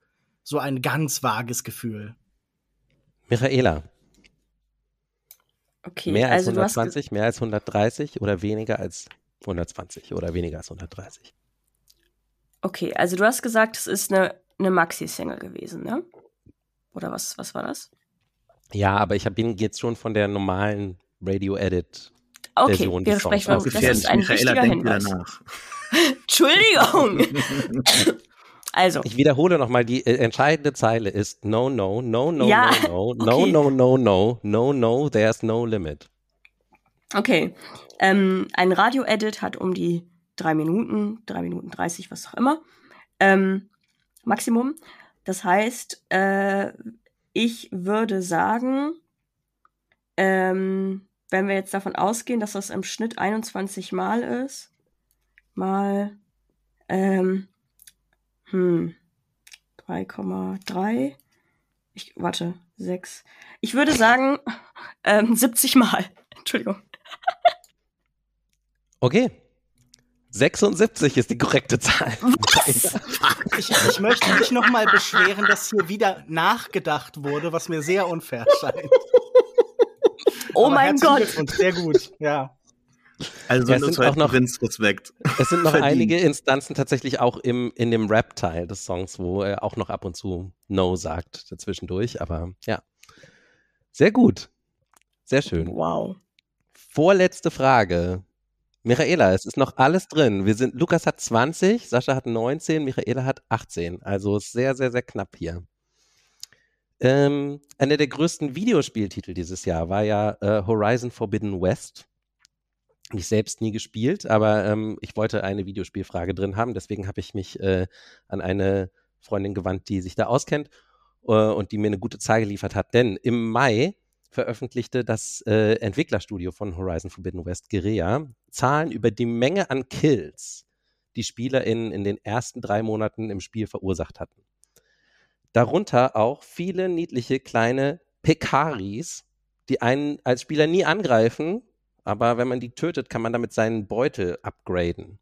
so ein ganz vages Gefühl. Michaela, Okay, mehr als also du hast ge- 120, mehr als 130 oder weniger als 120 oder weniger als 130? Okay, also du hast gesagt, es ist eine, eine Maxi-Single gewesen, ne? Oder was, was war das? Ja, aber ich bin jetzt schon von der normalen Radio-Edit. Okay, Version wir des Songs sprechen, auch das ist ein Michaela wichtiger Hinweis. Entschuldigung! Also. Ich wiederhole nochmal, die äh, entscheidende Zeile ist no, no, no, no, Ja, no, no, no, okay. no, no, no, no, no, there's no limit. Okay. Ähm, ein Radio-Edit hat um die drei Minuten, drei Minuten 30, was auch immer. Ähm, Maximum. Das heißt, äh, ich würde sagen, ähm, wenn wir jetzt davon ausgehen, dass das im Schnitt 21 Mal ist, mal ähm, hm, 3,3. Ich warte, 6. Ich würde sagen, ähm, 70 Mal. Entschuldigung. Okay. 76 ist die korrekte Zahl. Ich, ich möchte mich noch mal beschweren, dass hier wieder nachgedacht wurde, was mir sehr unfair scheint. Oh Aber mein Gott. Glückwunsch, sehr gut, ja. Also Ja, es sind auch noch- Respekt. Es sind noch Verdient. einige Instanzen tatsächlich auch im, in dem Rap-Teil des Songs, wo er auch noch ab und zu No sagt dazwischendurch, aber ja. Sehr gut. Sehr schön. Wow. Vorletzte Frage. Michaela, es ist noch alles drin. Wir sind, Lukas hat 20, Sascha hat 19, Michaela hat 18. Also ist sehr, sehr, sehr knapp hier. Ähm, einer der größten Videospieltitel dieses Jahr war ja äh, Horizon Forbidden West. Ich selbst nie gespielt, aber ähm, ich wollte eine Videospielfrage drin haben. Deswegen habe ich mich äh, an eine Freundin gewandt, die sich da auskennt äh, und die mir eine gute Zahl geliefert hat. Denn im Mai veröffentlichte das äh, Entwicklerstudio von Horizon Forbidden West, Guerilla, Zahlen über die Menge an Kills, die SpielerInnen in den ersten drei Monaten im Spiel verursacht hatten. Darunter auch viele niedliche kleine Pekaris, die einen als Spieler nie angreifen, aber wenn man die tötet, kann man damit seinen Beutel upgraden.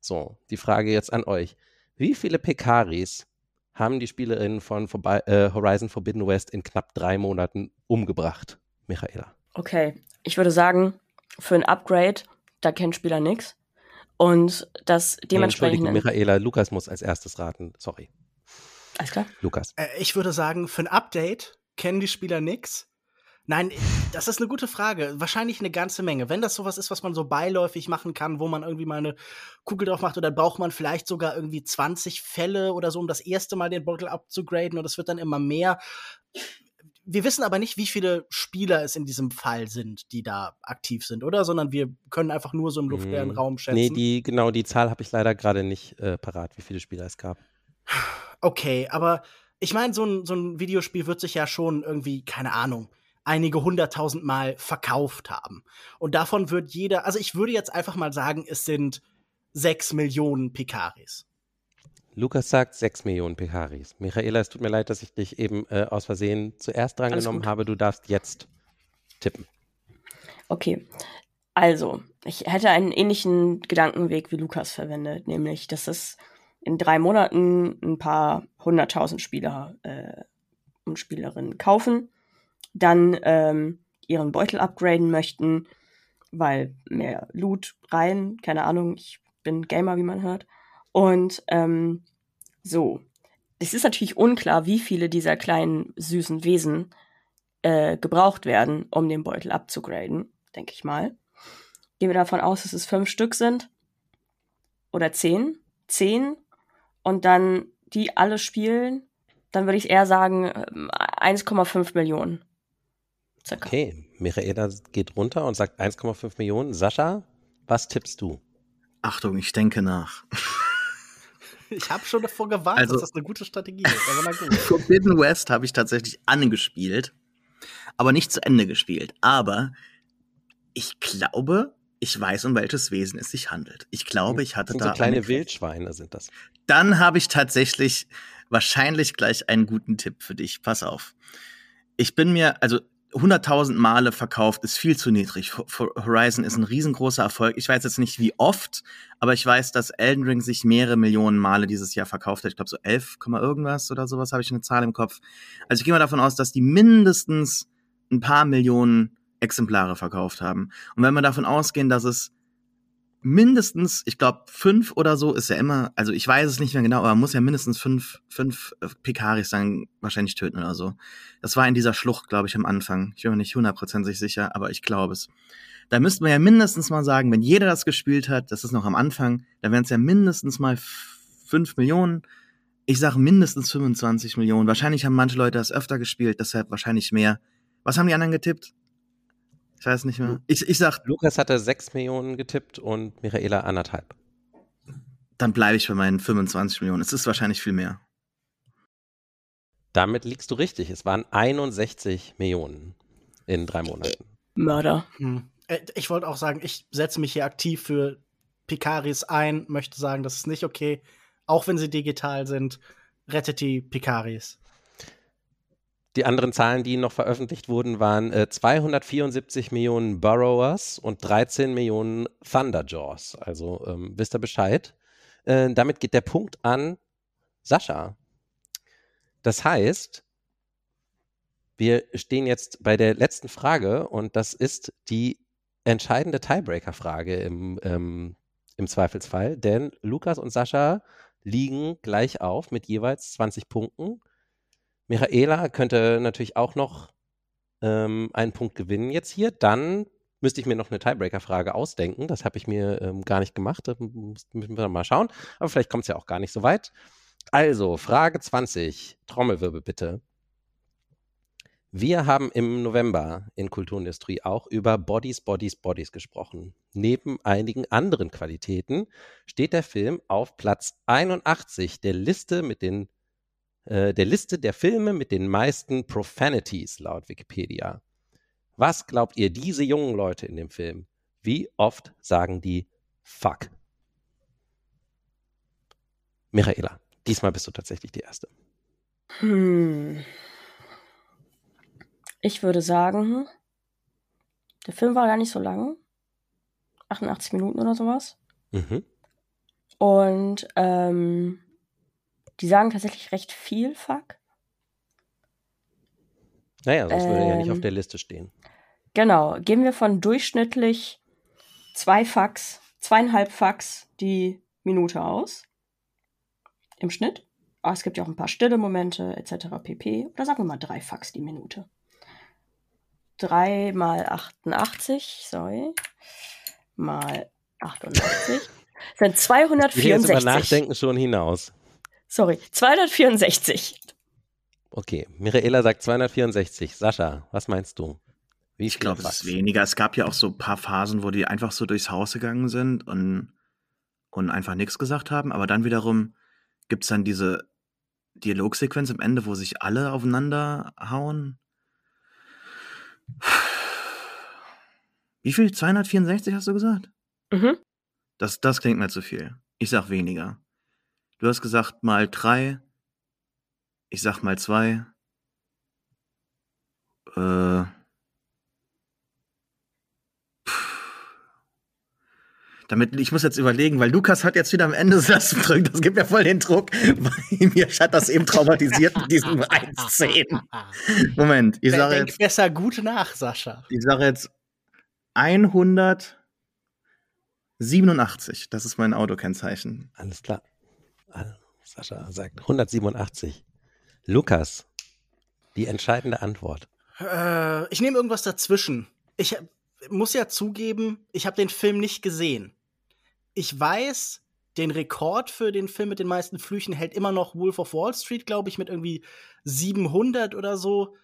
So, die Frage jetzt an euch. Wie viele Pekaris haben die SpielerInnen von Vorbi äh, Horizon Forbidden West in knapp drei Monaten umgebracht? Michaela. Okay. Ich würde sagen, für ein Upgrade, da kennt Spieler nix. Und das Nee, dementsprechend. Entschuldigung, Michaela, Lukas muss als erstes raten. Sorry, Alles klar. Lukas. Äh, Ich würde sagen, für ein Update kennen die Spieler nix. Nein, das ist eine gute Frage. Wahrscheinlich eine ganze Menge. Wenn das sowas ist, was man so beiläufig machen kann, wo man irgendwie mal eine Kugel drauf macht, oder braucht man vielleicht sogar irgendwie 20 Fälle oder so, um das erste Mal den Bottle abzugraden und es wird dann immer mehr. Wir wissen aber nicht, wie viele Spieler es in diesem Fall sind, die da aktiv sind, oder? Sondern wir können einfach nur so im luftleeren Hm, Raum schätzen. Nee, die, genau, die Zahl habe ich leider gerade nicht äh, parat, wie viele Spieler es gab. Okay, aber ich meine, so ein, so ein Videospiel wird sich ja schon irgendwie, keine Ahnung, einige hunderttausend Mal verkauft haben. Und davon wird jeder, also ich würde jetzt einfach mal sagen, es sind sechs Millionen Pikaris. Lukas sagt 6 Millionen Pekaris. Michaela, es tut mir leid, dass ich dich eben äh, aus Versehen zuerst drangenommen habe. Du darfst jetzt tippen. Okay. Also, ich hätte einen ähnlichen Gedankenweg wie Lukas verwendet, nämlich, dass es in drei Monaten ein paar hunderttausend Spieler äh, und Spielerinnen kaufen, dann ähm, ihren Beutel upgraden möchten, weil mehr Loot rein, keine Ahnung, ich bin Gamer, wie man hört. Und ähm, so, es ist natürlich unklar, wie viele dieser kleinen süßen Wesen äh, gebraucht werden, um den Beutel abzugraden, denke ich mal. Gehen wir davon aus, dass es fünf Stück sind. Oder zehn. Zehn. Und dann die alle spielen. Dann würde ich eher sagen, ähm, 1,5 Millionen. Circa. Okay, Michaela geht runter und sagt 1,5 Millionen. Sascha, was tippst du? Achtung, ich denke nach. Ich habe schon davor gewarnt, Also- dass das eine gute Strategie ist, aber na gut. Forbidden West habe ich tatsächlich angespielt, aber nicht zu Ende gespielt. Aber ich glaube, ich weiß, um welches Wesen es sich handelt. Ich glaube, ich hatte Das sind da so kleine eine- Wildschweine sind das. Dann habe ich tatsächlich wahrscheinlich gleich einen guten Tipp für dich. Pass auf. Ich bin mir, also 100.000 Male verkauft ist viel zu niedrig. Ho- Ho- Horizon ist ein riesengroßer Erfolg. Ich weiß jetzt nicht wie oft, aber ich weiß, dass Elden Ring sich mehrere Millionen Male dieses Jahr verkauft hat. Ich glaube so 11, Komma irgendwas oder sowas habe ich eine Zahl im Kopf. Also ich gehe mal davon aus, dass die mindestens ein paar Millionen Exemplare verkauft haben. Und wenn wir davon ausgehen, dass es mindestens, ich glaube, fünf oder so ist ja immer, also ich weiß es nicht mehr genau, aber man muss ja mindestens fünf, fünf äh, Pikaris dann wahrscheinlich töten oder so. Das war in dieser Schlucht, glaube ich, am Anfang. Ich bin mir nicht hundertprozentig sicher, aber ich glaube es. Da müssten wir ja mindestens mal sagen, wenn jeder das gespielt hat, das ist noch am Anfang, da wären es ja mindestens mal fünf Millionen. Ich sag mindestens 25 Millionen. Wahrscheinlich haben manche Leute das öfter gespielt, deshalb wahrscheinlich mehr. Was haben die anderen getippt? Ich weiß nicht mehr. Ich, ich sag, Lukas hatte 6 Millionen getippt und Michaela anderthalb. dann bleibe ich bei meinen 25 Millionen. Es ist wahrscheinlich viel mehr. Damit liegst du richtig. Es waren 61 Millionen in drei Monaten. Mörder. Hm. Äh, Ich wollte auch sagen, ich setze mich hier aktiv für Picaris ein, möchte sagen, das ist nicht okay. Auch wenn sie digital sind, rettet die Picaris. Die anderen Zahlen, die noch veröffentlicht wurden, waren äh, 274 Millionen Burrowers und 13 Millionen Thunderjaws. Also ähm, wisst ihr Bescheid. Äh, damit geht der Punkt an Sascha. Das heißt, wir stehen jetzt bei der letzten Frage und das ist die entscheidende Tiebreaker-Frage im, ähm, im Zweifelsfall, denn Lukas und Sascha liegen gleich auf mit jeweils 20 Punkten. Michaela könnte natürlich auch noch ähm, einen Punkt gewinnen jetzt hier. Dann müsste ich mir noch eine Tiebreaker-Frage ausdenken. Das habe ich mir ähm, gar nicht gemacht. Da müssen wir mal schauen. Aber vielleicht kommt es ja auch gar nicht so weit. Also, Frage 20. Trommelwirbel bitte. Wir haben im November in Kulturindustrie auch über Bodies, Bodies, Bodies gesprochen. Neben einigen anderen Qualitäten steht der Film auf Platz 81 der Liste mit den äh, der Liste der Filme mit den meisten Profanities laut Wikipedia. Was glaubt ihr, diese jungen Leute in dem Film? Wie oft sagen die Fuck? Michaela, diesmal bist du tatsächlich die Erste. Hm. Ich würde sagen, der Film war gar nicht so lang. 88 Minuten oder sowas. Mhm. Und ähm, die sagen tatsächlich recht viel Fuck. Naja, sonst würde er ja nicht Ähm. auf der Liste stehen. Genau. Gehen wir von durchschnittlich zwei Fax, zweieinhalb Fax die Minute aus. Im Schnitt. Aber es gibt ja auch ein paar stille Momente etc. pp. Oder sagen wir mal drei Fax die Minute. 3 mal 88, sorry. Mal 88. Sind Ich will jetzt über 264. Nachdenken schon hinaus. Sorry, 264. Okay, Michaela sagt 264. Sascha, was meinst du? Wie Ich glaube, es ist weniger. Es gab ja auch so ein paar Phasen, wo die einfach so durchs Haus gegangen sind und, und einfach nichts gesagt haben. Aber dann wiederum gibt es dann diese Dialogsequenz am Ende, wo sich alle aufeinander hauen. Wie viel? 264 hast du gesagt? Mhm. Das, das klingt mir zu viel. Ich sag weniger. Du hast gesagt mal drei. Ich sag mal zwei. Äh. Damit, ich muss jetzt überlegen, weil Lukas hat jetzt wieder am Ende das gedrückt. Das gibt mir voll den Druck. Weil mir hat das eben traumatisiert mit diesem 1-10. Moment, ich sage Denk jetzt, besser gut nach, Sascha. ich sage jetzt 187. Das ist mein Autokennzeichen. Alles klar. Sascha sagt 187. Lukas, die entscheidende Antwort. Äh, ich nehme irgendwas dazwischen. Ich muss ja zugeben, ich habe den Film nicht gesehen. Ich weiß, den Rekord für den Film mit den meisten Flüchen hält immer noch Wolf of Wall Street, glaube ich, mit irgendwie 700 oder so.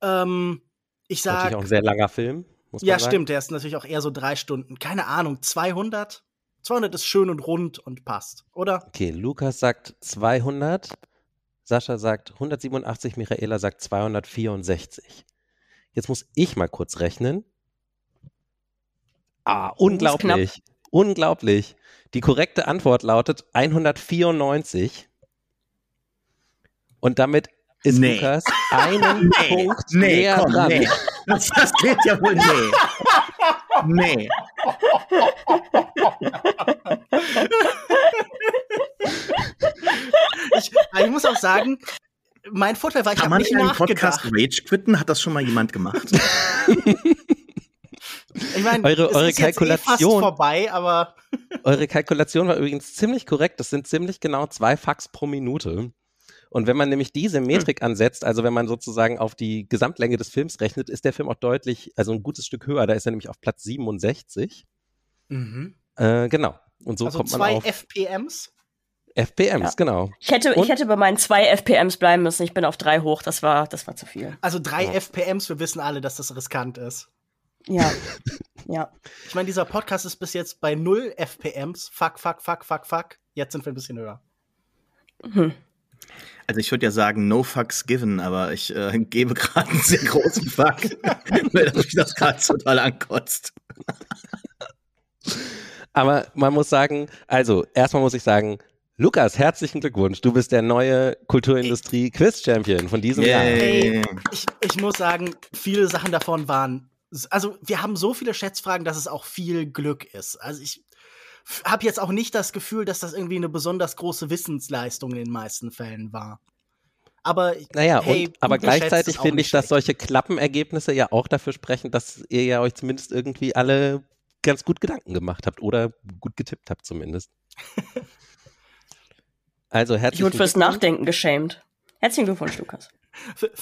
Ähm, ich Natürlich sag, auch ein sehr langer Film. Ja, sagen. stimmt, der ist natürlich auch eher so drei Stunden. Keine Ahnung, 200? 200 ist schön und rund und passt, oder? Okay, Lukas sagt 200. Sascha sagt 187. Michaela sagt 264. Jetzt muss ich mal kurz rechnen. Ah, unglaublich. Unglaublich. Die korrekte Antwort lautet 194. Und damit ist Nee. Lukas einen Punkt näher komm, dran. nee. Das, das geht ja wohl nee. Nee. Ich, ich muss auch sagen, mein Vorteil war, ich Kann habe man nicht in einem Podcast nachgedacht. Rage quitten? Hat das schon mal jemand gemacht? Ich meine, Eure- eure ist jetzt eh fast Kalkulation- vorbei, aber Eure Kalkulation war übrigens ziemlich korrekt. Das sind ziemlich genau zwei Fax pro Minute. Und wenn man nämlich diese Metrik ansetzt, also wenn man sozusagen auf die Gesamtlänge des Films rechnet, ist der Film auch deutlich, also ein gutes Stück höher. Da ist er nämlich auf Platz 67. Äh, genau. Und so also kommt man zwei auf. FPMs. FPMs, Ja. genau. Ich hätte, Und- ich hätte bei meinen zwei FPMs bleiben müssen. Ich bin auf drei hoch. Das war, das war zu viel. Also drei Ja. FPMs, wir wissen alle, dass das riskant ist. Ja. ja. Ich meine, dieser Podcast ist bis jetzt bei null FPMs. Fuck, fuck, fuck, fuck, fuck. Jetzt sind wir ein bisschen höher. Hm. Also ich würde ja sagen, no fucks given, aber ich äh, gebe gerade einen sehr großen Fuck, weil mich das gerade total ankotzt. Aber man muss sagen, also erstmal muss ich sagen, Lukas, herzlichen Glückwunsch. Du bist der neue Kulturindustrie-Quiz-Champion von diesem Jahr. Yay. Ich, ich muss sagen, viele Sachen davon waren. Also, wir haben so viele Schätzfragen, dass es auch viel Glück ist. Also, ich habe jetzt auch nicht das Gefühl, dass das irgendwie eine besonders große Wissensleistung in den meisten Fällen war. Aber Naja, hey, und, aber gleichzeitig finde ich, dass schlecht. solche Klappenergebnisse ja auch dafür sprechen, dass ihr ja euch zumindest irgendwie alle ganz gut Gedanken gemacht habt oder gut getippt habt zumindest. Also Ich herzlichen wurde fürs Glückwunsch. Nachdenken geschämt. Herzlichen Glückwunsch, Lukas.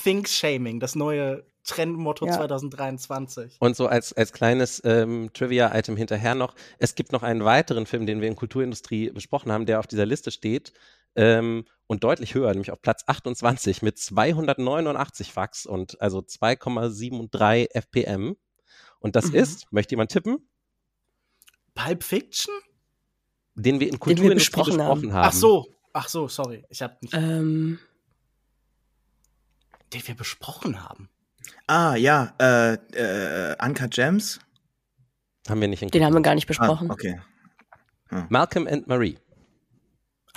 Things Shaming, das neue Trendmotto Ja. 2023. Und so als, als kleines ähm, Trivia-Item hinterher noch, es gibt noch einen weiteren Film, den wir in Kulturindustrie besprochen haben, der auf dieser Liste steht ähm, und deutlich höher, nämlich auf Platz 28 mit 289 Fax und also 2,73 FPM. Und das Mhm. ist, möchte jemand tippen, Pulp Fiction? den wir in wir Kulturindustrie besprochen besprochen, haben. haben. Ach so, ach so, sorry. Ich habe nicht, Ähm, den wir besprochen haben. Ah, ja, äh, äh, Uncut Gems? Haben wir nicht in den haben wir gar nicht Ah, besprochen. okay. Malcolm and Marie.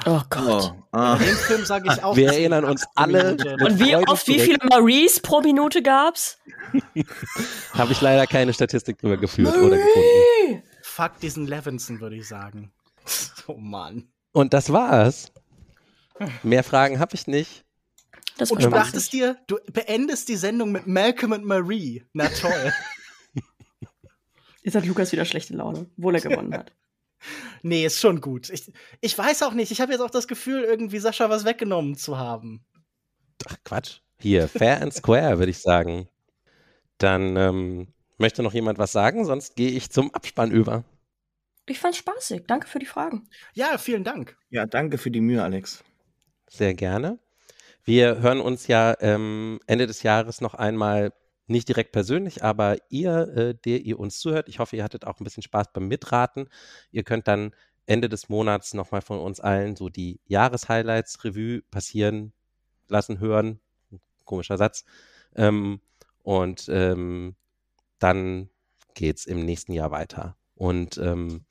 Oh Gott. Oh, ah. Den Film sage ich auch. Wir erinnern uns alle Und wie oft, wie viele Maries pro Minute gab's? Habe ich leider keine Statistik drüber geführt oder gefunden. Fuck diesen Levinson, würde ich sagen. Oh Mann. Und das war's. Mehr Fragen habe ich nicht. Das Und du dachtest dir, du beendest die Sendung mit Malcolm und Marie. Na toll. Jetzt hat Lukas wieder schlechte Laune, obwohl er gewonnen hat. nee, ist schon gut. Ich, ich weiß auch nicht. Ich habe jetzt auch das Gefühl, irgendwie Sascha was weggenommen zu haben. Ach Quatsch. Hier, fair and square, würde ich sagen. Dann ähm, möchte noch jemand was sagen, sonst gehe ich zum Abspann über. Ich fand's spaßig. Danke für die Fragen. Ja, vielen Dank. Ja, danke für die Mühe, Alex. Sehr gerne. Wir hören uns ja ähm, Ende des Jahres noch einmal nicht direkt persönlich, aber ihr, äh, der ihr uns zuhört, ich hoffe, ihr hattet auch ein bisschen Spaß beim Mitraten. Ihr könnt dann Ende des Monats nochmal von uns allen so die Jahreshighlights Revue passieren lassen, hören. Komischer Satz. Ähm, und ähm, dann geht's im nächsten Jahr weiter. Und ähm,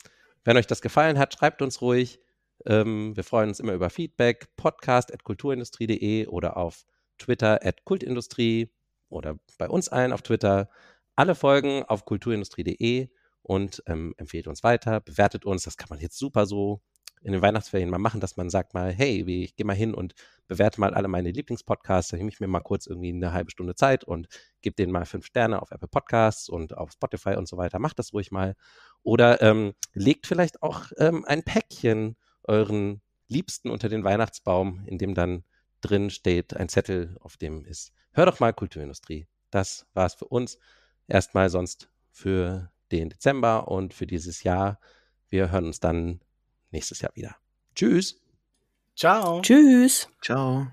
wenn euch das gefallen hat, schreibt uns ruhig. Ähm, wir freuen uns immer über Feedback. Podcast at kulturindustrie.de oder auf Twitter at kultindustrie oder bei uns allen auf Twitter. Alle Folgen auf kulturindustrie.de und ähm, empfehlt uns weiter, bewertet uns. Das kann man jetzt super so in den Weihnachtsferien mal machen, dass man sagt mal, hey, ich gehe mal hin und bewerte mal alle meine Lieblingspodcasts, dann nehme ich mir mal kurz irgendwie eine halbe Stunde Zeit und gebe denen mal fünf Sterne auf Apple Podcasts und auf Spotify und so weiter. Macht das ruhig mal. Oder ähm, legt vielleicht auch ähm, ein Päckchen euren Liebsten unter den Weihnachtsbaum, in dem dann drin steht ein Zettel, auf dem ist, hör doch mal Kulturindustrie. Das war's für uns. Erstmal sonst für den Dezember und für dieses Jahr. Wir hören uns dann nächstes Jahr wieder. Tschüss. Ciao. Tschüss. Ciao.